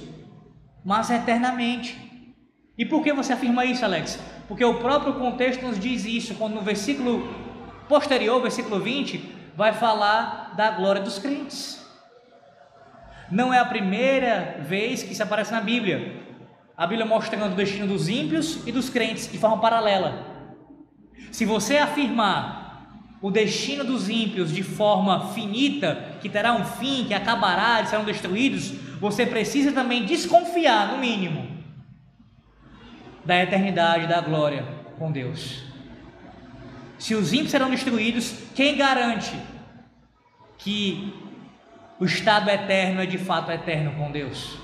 mas eternamente. E por que você afirma isso, Alex? Porque o próprio contexto nos diz isso, quando no versículo posterior, versículo 20, vai falar da glória dos crentes. Não é a primeira vez que isso aparece na Bíblia. A Bíblia mostrando o destino dos ímpios e dos crentes de forma paralela. Se você afirmar o destino dos ímpios de forma finita, que terá um fim, que acabará, eles serão destruídos, você precisa também desconfiar, no mínimo, da eternidade da glória com Deus. Se os ímpios serão destruídos, quem garante que o estado eterno é de fato eterno com Deus?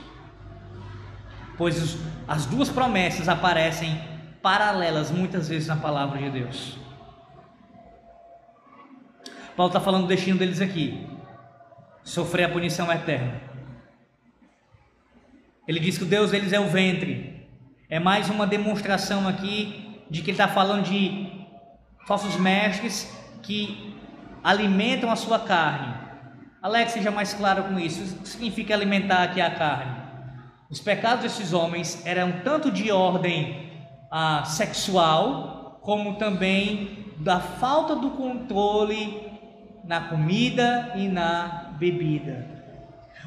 Pois as duas promessas aparecem paralelas muitas vezes na palavra de Deus. Paulo está falando do destino deles aqui: sofrer a punição eterna. Ele diz que o Deus deles é o ventre. É mais uma demonstração aqui de que ele está falando de falsos mestres que alimentam a sua carne. Alex, seja mais claro com isso. O que significa alimentar aqui a carne? Os pecados desses homens eram tanto de ordem ah, sexual, como também da falta do controle na comida e na bebida.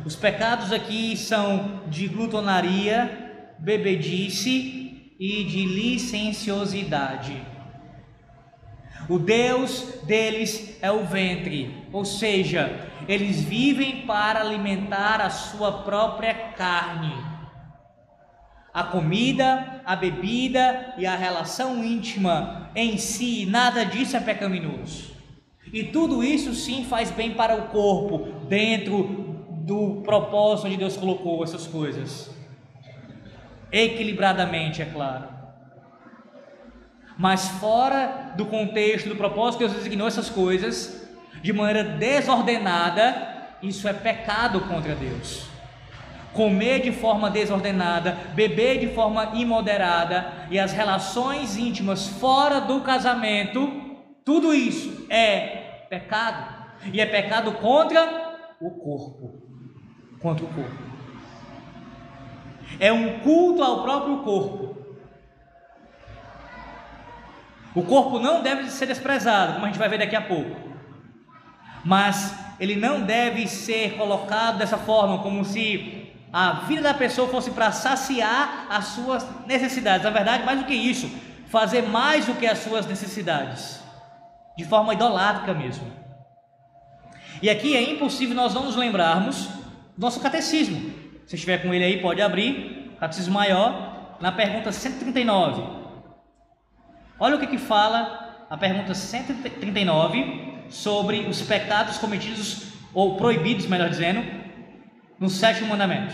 Os pecados aqui são de glutonaria, bebedice e de licenciosidade. O Deus deles é o ventre, ou seja, eles vivem para alimentar a sua própria carne. A comida, a bebida e a relação íntima em si, nada disso é pecaminoso. E tudo isso sim faz bem para o corpo, dentro do propósito onde Deus colocou essas coisas. Equilibradamente, é claro. Mas fora do contexto, do propósito, Deus designou essas coisas de maneira desordenada, isso é pecado contra Deus. Comer de forma desordenada, beber de forma imoderada e as relações íntimas fora do casamento, tudo isso é pecado. E é pecado contra o corpo. Contra o corpo. É um culto ao próprio corpo. O corpo não deve ser desprezado, como a gente vai ver daqui a pouco. Mas ele não deve ser colocado dessa forma, como se a vida da pessoa fosse para saciar as suas necessidades. Na verdade, mais do que isso, fazer mais do que as suas necessidades, de forma idolátrica mesmo. E aqui é impossível nós não nos lembrarmos do nosso catecismo. Se estiver com ele aí, pode abrir, catecismo maior, na pergunta 139. Olha o que, que fala a pergunta 139 sobre os pecados cometidos, ou proibidos, melhor dizendo, no sétimo mandamento.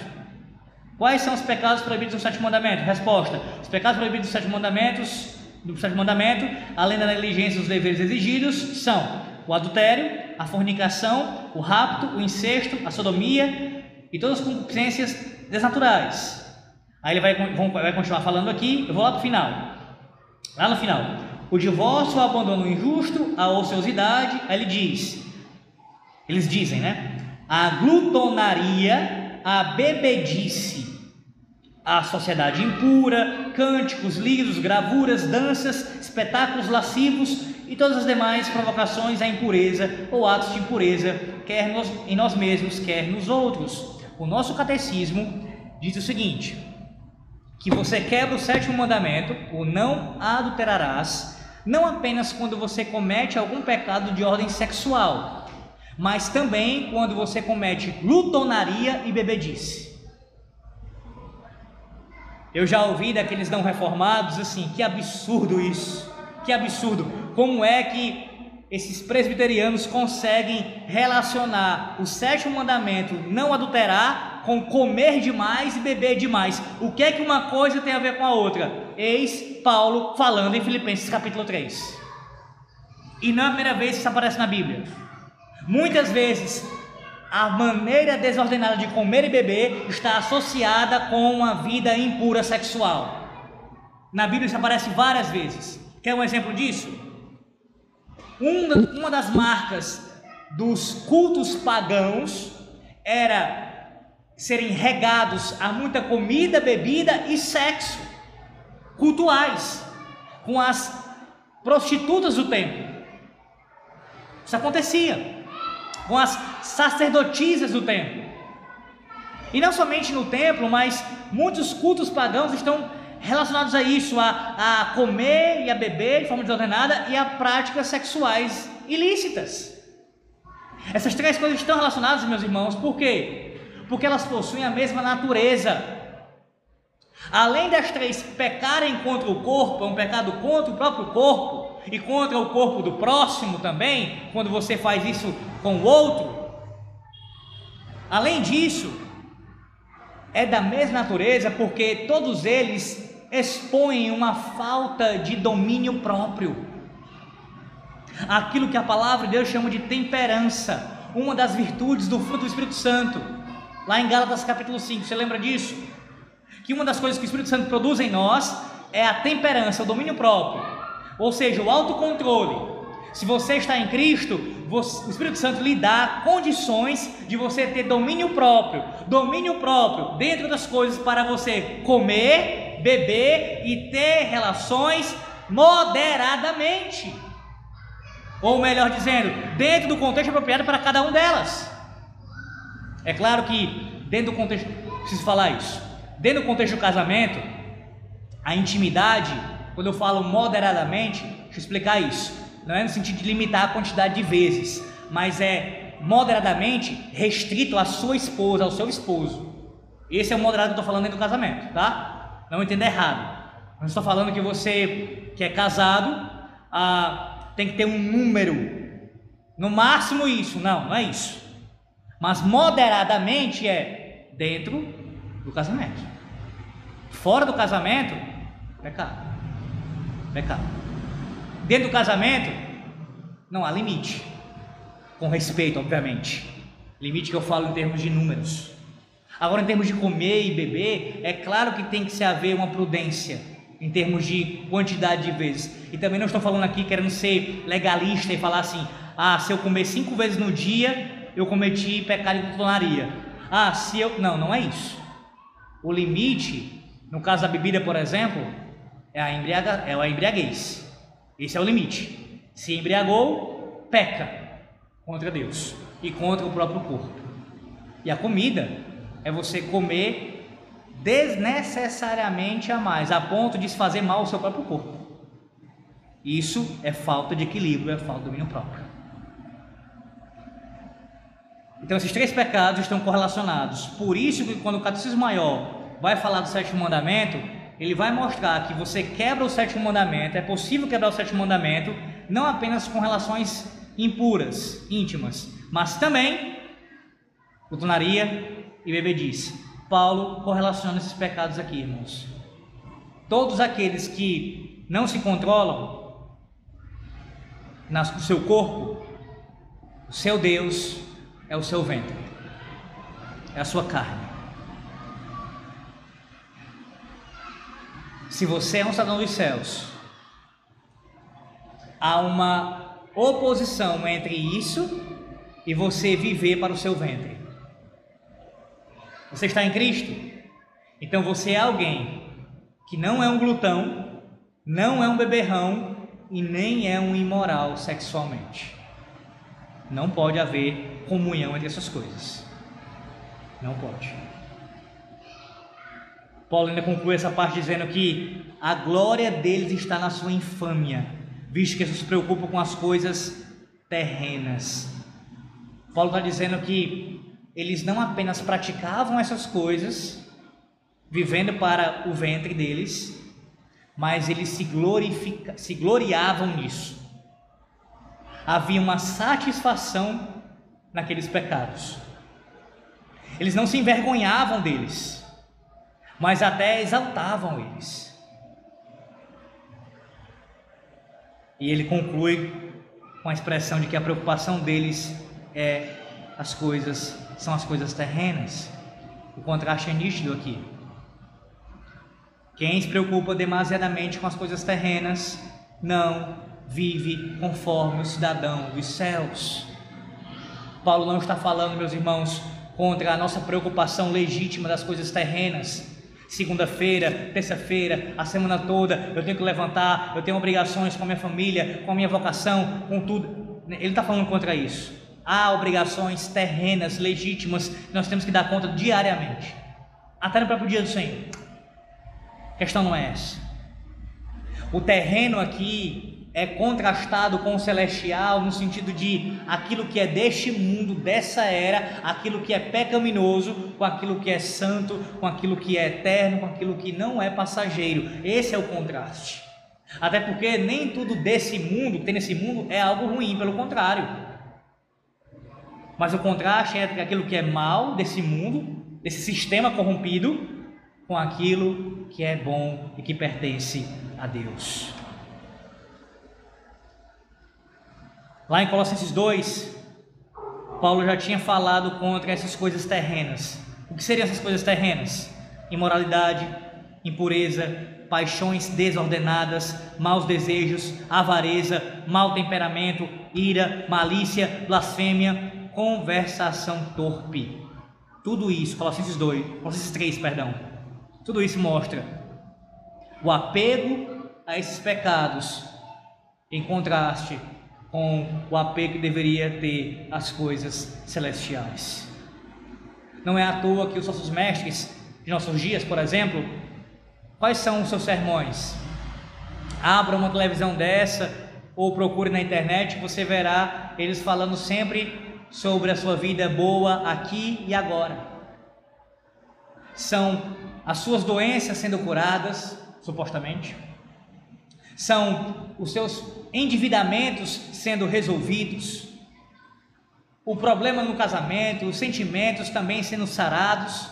Quais são os pecados proibidos no sétimo mandamento? Resposta: os pecados proibidos nos sétimo mandamentos, do sétimo mandamento, além da negligência dos deveres exigidos, são o adultério, a fornicação, o rapto, o incesto, a sodomia e todas as concupiscências desnaturais. Aí ele vai, vai continuar falando aqui, eu vou lá para o final. Lá no final, o divórcio, o abandono injusto, a ociosidade, aí ele diz, eles dizem, né? A glutonaria, a bebedice, a sociedade impura, cânticos, livros, gravuras, danças, espetáculos lascivos e todas as demais provocações à impureza ou atos de impureza, quer em nós mesmos, quer nos outros. O nosso catecismo diz o seguinte: que você quebra o sétimo mandamento, o não adulterarás, não apenas quando você comete algum pecado de ordem sexual, mas também quando você comete glutonaria e bebedice. Eu já ouvi daqueles não reformados assim, que absurdo isso, que absurdo. Como é que esses presbiterianos conseguem relacionar o sétimo mandamento, não adulterar, com comer demais e beber demais. O que é que uma coisa tem a ver com a outra? Eis Paulo falando em Filipenses capítulo 3. E não é a primeira vez que isso aparece na Bíblia. Muitas vezes a maneira desordenada de comer e beber está associada com uma vida impura sexual. Na Bíblia isso aparece várias vezes. Quer um exemplo disso? uma das marcas dos cultos pagãos era serem regados a muita comida, bebida e sexo cultuais com as prostitutas do templo. Isso acontecia com as sacerdotisas do templo. E não somente no templo, mas muitos cultos pagãos estão relacionados a isso, a, a comer e a beber de forma desordenada e a práticas sexuais ilícitas. Essas três coisas estão relacionadas, meus irmãos, por quê? Porque elas possuem a mesma natureza. Além das três pecarem contra o corpo, é um pecado contra o próprio corpo e contra o corpo do próximo também, quando você faz isso com o outro. Além disso, é da mesma natureza porque todos eles expõem uma falta de domínio próprio. Aquilo que a palavra de Deus chama de temperança, uma das virtudes do fruto do Espírito Santo. Lá em Gálatas capítulo 5, você lembra disso? Que uma das coisas que o Espírito Santo produz em nós é a temperança, o domínio próprio, ou seja, o autocontrole. Se você está em Cristo, o Espírito Santo lhe dá condições de você ter domínio próprio, domínio próprio dentro das coisas para você comer, beber e ter relações moderadamente. Ou melhor dizendo, dentro do contexto apropriado para cada um delas. É claro que dentro do contexto, preciso falar isso. Dentro do contexto do casamento, a intimidade, quando eu falo moderadamente, deixa eu explicar isso. Não é no sentido de limitar a quantidade de vezes, mas é moderadamente restrito à sua esposa, ao seu esposo. Esse é o moderado que eu estou falando dentro do casamento, tá? Não entenda errado. Não estou falando que você que é casado ah, tem que ter um número, no máximo isso, não, não é isso. Mas moderadamente é dentro do casamento. Fora do casamento, pecado. Pecado. Dentro do casamento, não há limite. Com respeito, obviamente. Limite que eu falo em termos de números. Agora, em termos de comer e beber, é claro que tem que se haver uma prudência em termos de quantidade de vezes. E também não estou falando aqui querendo ser legalista e falar assim: ah, se eu comer cinco vezes no dia, eu cometi pecado de glutonaria. Ah, se eu. Não, não é isso. O limite, no caso da bebida, por exemplo, é a, embriaga... é a embriaguez. Esse é o limite. Se embriagou, peca contra Deus e contra o próprio corpo. E a comida é você comer desnecessariamente a mais, a ponto de se fazer mal ao seu próprio corpo. Isso é falta de equilíbrio, é falta de domínio próprio. Então esses três pecados estão correlacionados. Por isso que quando o catecismo maior vai falar do sétimo mandamento, ele vai mostrar que você quebra o sétimo mandamento, é possível quebrar o sétimo mandamento, não apenas com relações impuras, íntimas, mas também utonaria e bebedice. Paulo correlaciona esses pecados aqui, irmãos. Todos aqueles que não se controlam no seu corpo, o seu Deus é o seu ventre, é a sua carne. Se você é um cidadão dos céus, há uma oposição entre isso e você viver para o seu ventre. Você está em Cristo? Então você é alguém que não é um glutão, não é um beberrão e nem é um imoral sexualmente. Não pode haver comunhão entre essas coisas. Não pode. Paulo ainda conclui essa parte dizendo que a glória deles está na sua infâmia, visto que eles se preocupam com as coisas terrenas. Paulo está dizendo que eles não apenas praticavam essas coisas, vivendo para o ventre deles, mas eles se, glorifica, se gloriavam nisso. Havia uma satisfação naqueles pecados. Eles não se envergonhavam deles, mas até exaltavam eles. E ele conclui com a expressão de que a preocupação deles é as coisas são as coisas terrenas. O contraste é nítido aqui. Quem se preocupa demasiadamente com as coisas terrenas não vive conforme o cidadão dos céus. Paulo não está falando, meus irmãos, contra a nossa preocupação legítima das coisas terrenas. Segunda-feira, terça-feira, a semana toda, eu tenho que levantar, eu tenho obrigações com a minha família, com a minha vocação, com tudo. Ele está falando contra isso. Há obrigações terrenas, legítimas, que nós temos que dar conta diariamente, até no próprio dia do Senhor. A questão não é essa. O terreno aqui é contrastado com o celestial no sentido de aquilo que é deste mundo, dessa era, aquilo que é pecaminoso, com aquilo que é santo, com aquilo que é eterno, com aquilo que não é passageiro. Esse é o contraste. Até porque nem tudo desse mundo, tem nesse mundo, é algo ruim, pelo contrário. Mas o contraste é entre aquilo que é mal desse mundo, desse sistema corrompido, com aquilo que é bom e que pertence a Deus. Lá em Colossenses 2, Paulo já tinha falado contra essas coisas terrenas. O que seriam essas coisas terrenas? Imoralidade, impureza, paixões desordenadas, maus desejos, avareza, mau temperamento, ira, malícia, blasfêmia, conversação torpe. Tudo isso, Colossenses 2, Colossenses 3, perdão. Tudo isso mostra o apego a esses pecados em contraste com o apego que deveria ter às coisas celestiais. Não é à toa que os nossos mestres de nossos dias, por exemplo, quais são os seus sermões? Abra uma televisão dessa ou procure na internet, você verá eles falando sempre sobre a sua vida boa aqui e agora. São as suas doenças sendo curadas, supostamente são os seus endividamentos sendo resolvidos, o problema no casamento, os sentimentos também sendo sarados,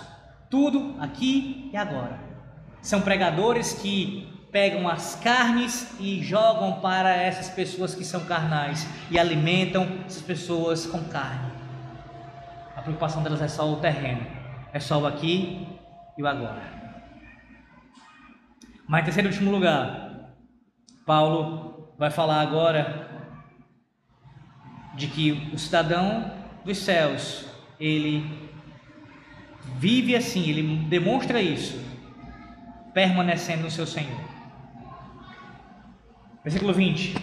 tudo aqui e agora. São pregadores que pegam as carnes e jogam para essas pessoas que são carnais e alimentam essas pessoas com carne. A preocupação delas é só o terreno, é só o aqui e o agora. Mas em terceiro e último lugar, Paulo vai falar agora de que o cidadão dos céus, ele vive assim, ele demonstra isso, permanecendo no seu Senhor. Versículo 20: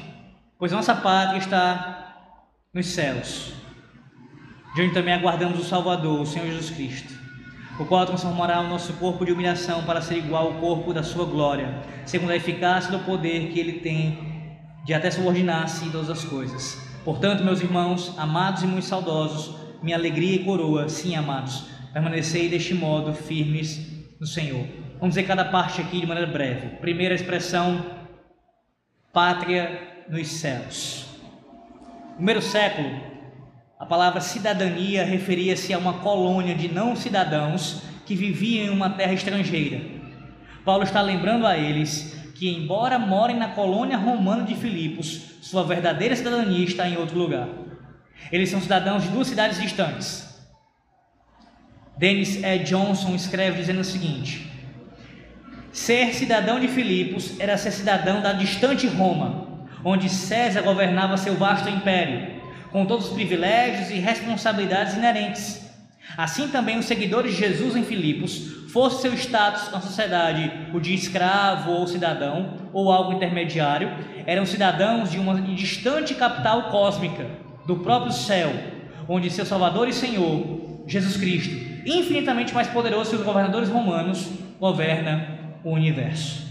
Pois nossa pátria está nos céus, de onde também aguardamos o Salvador, o Senhor Jesus Cristo o qual transformará o nosso corpo de humilhação para ser igual ao corpo da sua glória, segundo a eficácia do poder que ele tem de até subordinar-se em todas as coisas. Portanto, meus irmãos, amados e muito saudosos, minha alegria e coroa, sim, amados, permanecei deste modo firmes no Senhor. Vamos dizer cada parte aqui de maneira breve. Primeira expressão, pátria nos céus. Primeiro século, a palavra cidadania referia-se a uma colônia de não cidadãos que viviam em uma terra estrangeira. Paulo está lembrando a eles que, embora morem na colônia romana de Filipos, sua verdadeira cidadania está em outro lugar. Eles são cidadãos de duas cidades distantes. Dennis E. Johnson escreve dizendo o seguinte: Ser cidadão de Filipos era ser cidadão da distante Roma, onde César governava seu vasto império com todos os privilégios e responsabilidades inerentes. Assim também os seguidores de Jesus em Filipos, fosse seu status na sociedade o de escravo ou cidadão, ou algo intermediário, eram cidadãos de uma distante capital cósmica, do próprio céu, onde seu Salvador e Senhor, Jesus Cristo, infinitamente mais poderoso que os governadores romanos, governa o universo.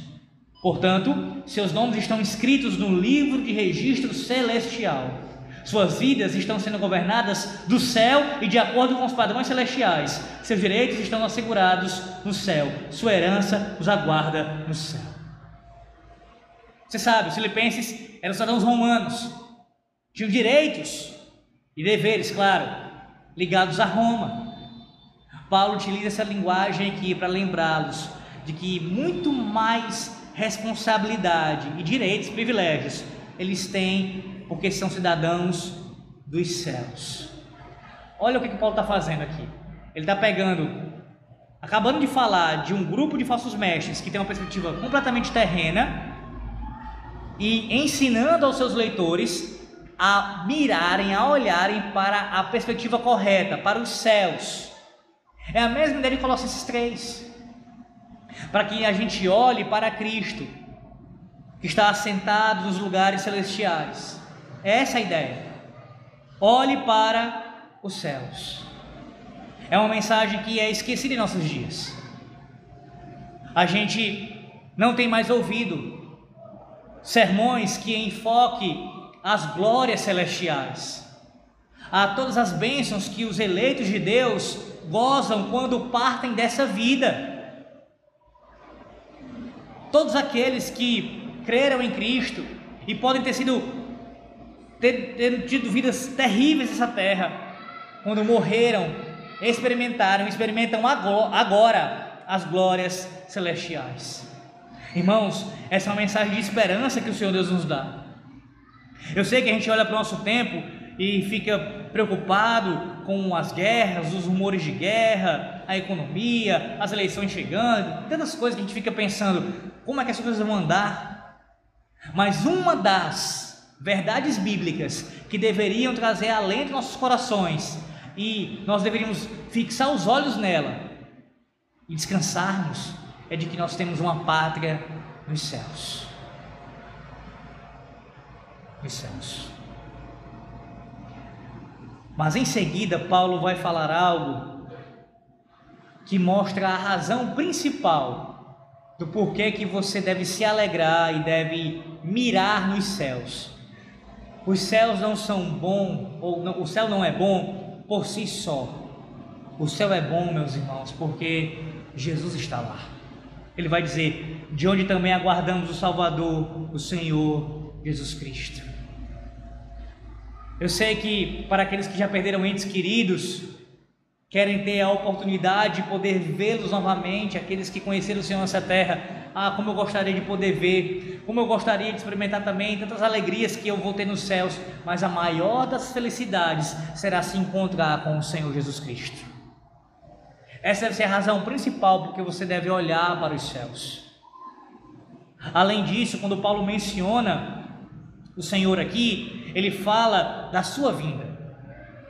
Portanto, seus nomes estão escritos no livro de registro celestial suas vidas estão sendo governadas do céu e de acordo com os padrões celestiais. Seus direitos estão assegurados no céu. Sua herança os aguarda no céu. Você sabe, os filipenses eram cidadãos romanos. Tinham direitos e deveres, claro, ligados a Roma. Paulo utiliza essa linguagem aqui para lembrá-los de que muito mais responsabilidade e direitos, privilégios, eles têm porque são cidadãos dos céus. Olha o que, que Paulo está fazendo aqui. Ele está pegando, acabando de falar de um grupo de falsos mestres que tem uma perspectiva completamente terrena e ensinando aos seus leitores a mirarem, a olharem para a perspectiva correta, para os céus. É a mesma ideia de Colossenses 3. Para que a gente olhe para Cristo, que está assentado nos lugares celestiais. É essa a ideia. Olhe para os céus. É uma mensagem que é esquecida em nossos dias. A gente não tem mais ouvido sermões que enfoque as glórias celestiais, a todas as bênçãos que os eleitos de Deus gozam quando partem dessa vida. Todos aqueles que creram em Cristo e podem ter sido ter, ter tido vidas terríveis nessa terra, quando morreram, experimentaram, experimentam agora as glórias celestiais. Irmãos, essa é uma mensagem de esperança que o Senhor Deus nos dá. Eu sei que a gente olha para o nosso tempo e fica preocupado com as guerras, os rumores de guerra, a economia, as eleições chegando, tantas coisas que a gente fica pensando, como é que as coisas vão andar? Mas uma das verdades bíblicas que deveriam trazer alento aos nossos corações e nós deveríamos fixar os olhos nela e descansarmos é de que nós temos uma pátria nos céus. Nos céus. Mas em seguida, Paulo vai falar algo que mostra a razão principal do porquê que você deve se alegrar e deve mirar nos céus. Os céus não são bons, ou não, o céu não é bom por si só. O céu é bom, meus irmãos, porque Jesus está lá. Ele vai dizer: de onde também aguardamos o Salvador, o Senhor Jesus Cristo. Eu sei que para aqueles que já perderam entes queridos, querem ter a oportunidade de poder vê-los novamente, aqueles que conheceram o Senhor nessa terra. Ah, como eu gostaria de poder ver, como eu gostaria de experimentar também tantas alegrias que eu vou ter nos céus, mas a maior das felicidades será se encontrar com o Senhor Jesus Cristo. Essa deve ser a razão principal porque você deve olhar para os céus. Além disso, quando Paulo menciona o Senhor aqui, ele fala da sua vinda,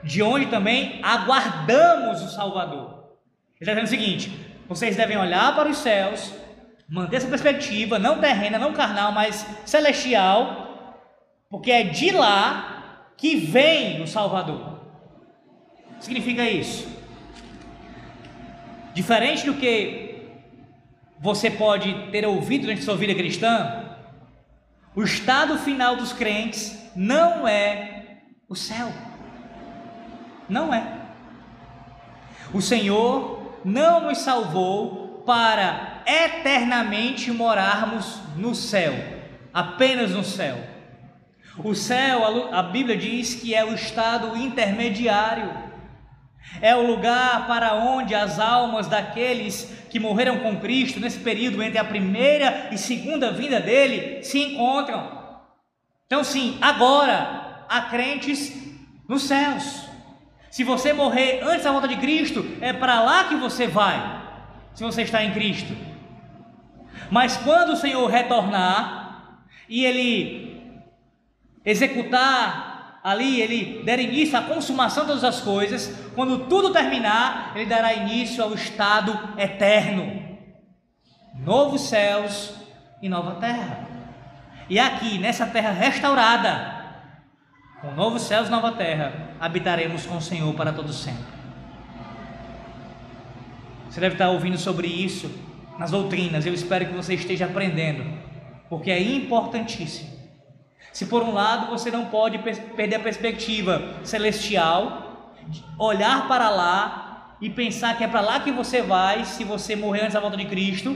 de onde também aguardamos o Salvador. Ele está dizendo o seguinte: vocês devem olhar para os céus, manter essa perspectiva, não terrena, não carnal, mas celestial, porque é de lá que vem o Salvador. Significa isso? Diferente do que você pode ter ouvido durante sua vida cristã, o estado final dos crentes não é o céu. Não é. O Senhor não nos salvou para eternamente morarmos no céu, apenas no céu. O céu, a Bíblia diz que é o estado intermediário é o lugar para onde as almas daqueles que morreram com Cristo nesse período entre a primeira e segunda vinda dele se encontram. Então, sim, agora há crentes nos céus. Se você morrer antes da volta de Cristo, é para lá que você vai, se você está em Cristo. Mas quando o Senhor retornar e ele executar ali ele der início à consumação de todas as coisas, quando tudo terminar, ele dará início ao estado eterno. Novos céus e nova terra. E aqui, nessa terra restaurada, com novos céus e nova terra, habitaremos com o Senhor para todo sempre. Você deve estar ouvindo sobre isso nas doutrinas. Eu espero que você esteja aprendendo, porque é importantíssimo. Se por um lado você não pode perder a perspectiva celestial, olhar para lá e pensar que é para lá que você vai se você morrer antes da volta de Cristo,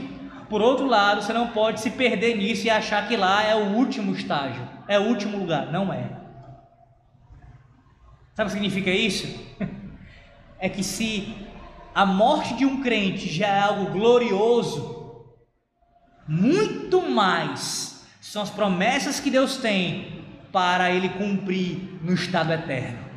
por outro lado, você não pode se perder nisso e achar que lá é o último estágio, é o último lugar. Não é. Sabe o que significa isso? É que se a morte de um crente já é algo glorioso, muito mais são as promessas que Deus tem para ele cumprir no estado eterno.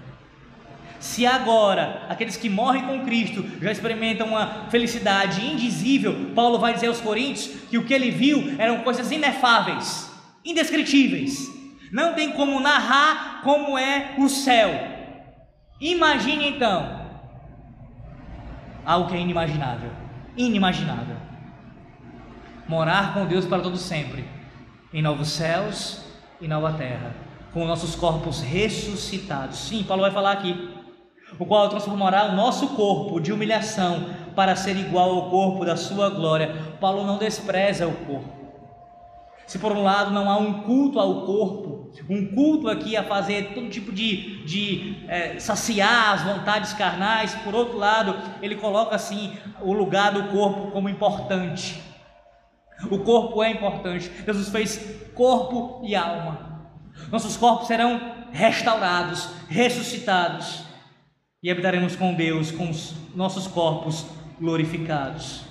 Se agora aqueles que morrem com Cristo já experimentam uma felicidade indizível, Paulo vai dizer aos Coríntios que o que ele viu eram coisas inefáveis, indescritíveis. Não tem como narrar como é o céu. Imagine então algo que é inimaginável, inimaginável. Morar com Deus para todo sempre em novos céus e nova terra, com nossos corpos ressuscitados. Sim, Paulo vai falar aqui, o qual transformará o nosso corpo de humilhação para ser igual ao corpo da sua glória. Paulo não despreza o corpo. Se por um lado não há um culto ao corpo, um culto aqui a fazer todo tipo de, de é, saciar as vontades carnais, por outro lado, ele coloca assim o lugar do corpo como importante. O corpo é importante. Jesus fez corpo e alma. Nossos corpos serão restaurados, ressuscitados e habitaremos com Deus com os nossos corpos glorificados.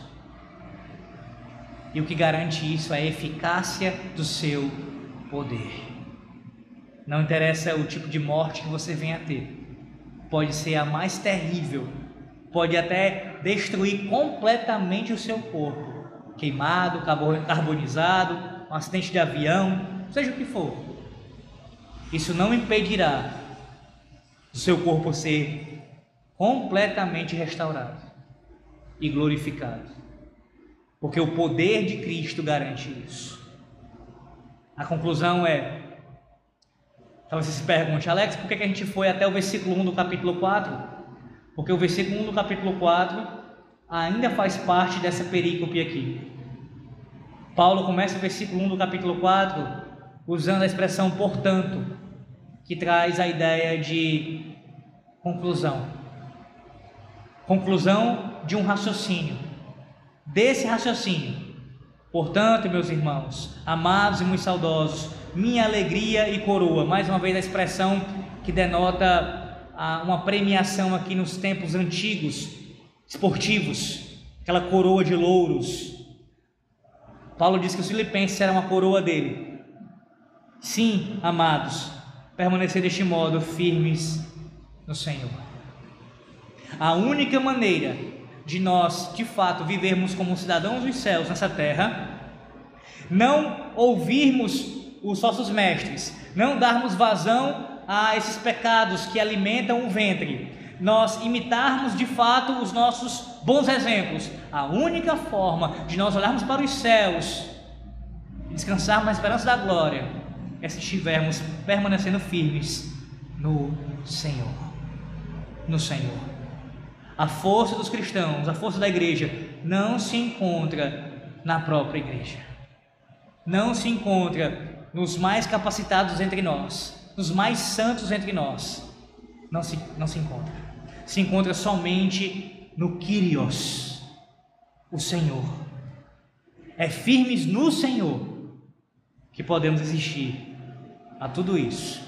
E o que garante isso é a eficácia do seu poder. Não interessa o tipo de morte que você venha a ter, pode ser a mais terrível, pode até destruir completamente o seu corpo queimado, carbonizado, um acidente de avião, seja o que for. Isso não impedirá o seu corpo ser completamente restaurado e glorificado. Porque o poder de Cristo garante isso. A conclusão é: talvez você se pergunte, Alex, por que a gente foi até o versículo 1 do capítulo 4? Porque o versículo 1 do capítulo 4 ainda faz parte dessa perícope aqui. Paulo começa o versículo 1 do capítulo 4 usando a expressão portanto, que traz a ideia de conclusão. Conclusão de um raciocínio desse raciocínio. Portanto, meus irmãos, amados e muito saudosos, minha alegria e coroa, mais uma vez a expressão que denota uma premiação aqui nos tempos antigos, esportivos, aquela coroa de louros. Paulo diz que os filipenses eram uma coroa dele. Sim, amados, permanecer deste modo firmes no Senhor. A única maneira de nós, de fato, vivermos como cidadãos dos céus nessa terra, não ouvirmos os nossos mestres, não darmos vazão a esses pecados que alimentam o ventre, nós imitarmos de fato os nossos bons exemplos. A única forma de nós olharmos para os céus descansarmos na esperança da glória é se estivermos permanecendo firmes no Senhor. No Senhor. A força dos cristãos, a força da igreja, não se encontra na própria igreja. Não se encontra nos mais capacitados entre nós, nos mais santos entre nós. Não se, não se encontra. Se encontra somente no Kyrios, o Senhor. É firmes no Senhor que podemos existir a tudo isso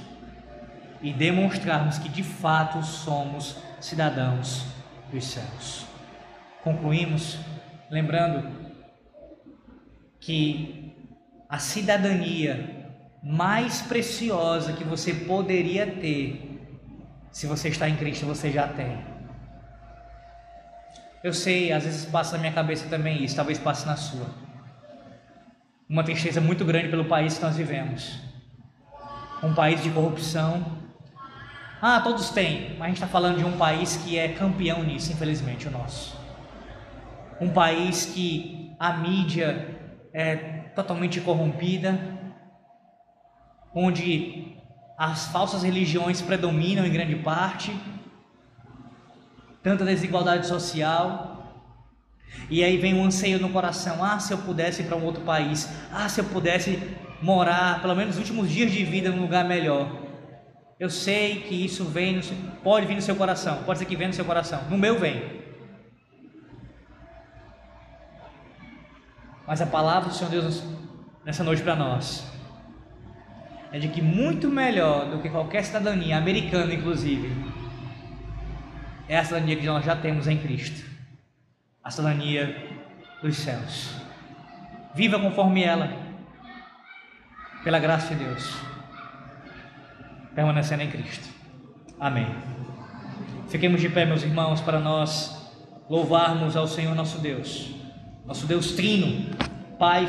e demonstrarmos que de fato somos cidadãos dos céus. Concluímos lembrando que a cidadania mais preciosa que você poderia ter, se você está em Cristo, você já tem. Eu sei, às vezes passa na minha cabeça também isso, talvez passe na sua. Uma tristeza muito grande pelo país que nós vivemos. Um país de corrupção, ah, todos têm, mas a gente está falando de um país que é campeão nisso, infelizmente, o nosso. Um país que a mídia é totalmente corrompida, onde as falsas religiões predominam em grande parte, tanta desigualdade social. E aí vem um anseio no coração: ah, se eu pudesse ir para um outro país, ah, se eu pudesse morar, pelo menos os últimos dias de vida, num lugar melhor. Eu sei que isso vem, pode vir no seu coração, pode ser que venha no seu coração. No meu vem. Mas a palavra do Senhor Deus nessa noite para nós é de que muito melhor do que qualquer cidadania, americana inclusive, é a cidadania que nós já temos em Cristo a cidadania dos céus. Viva conforme ela, pela graça de Deus permanecendo em Cristo. Amém. Fiquemos de pé, meus irmãos, para nós louvarmos ao Senhor nosso Deus, nosso Deus Trino, Pai,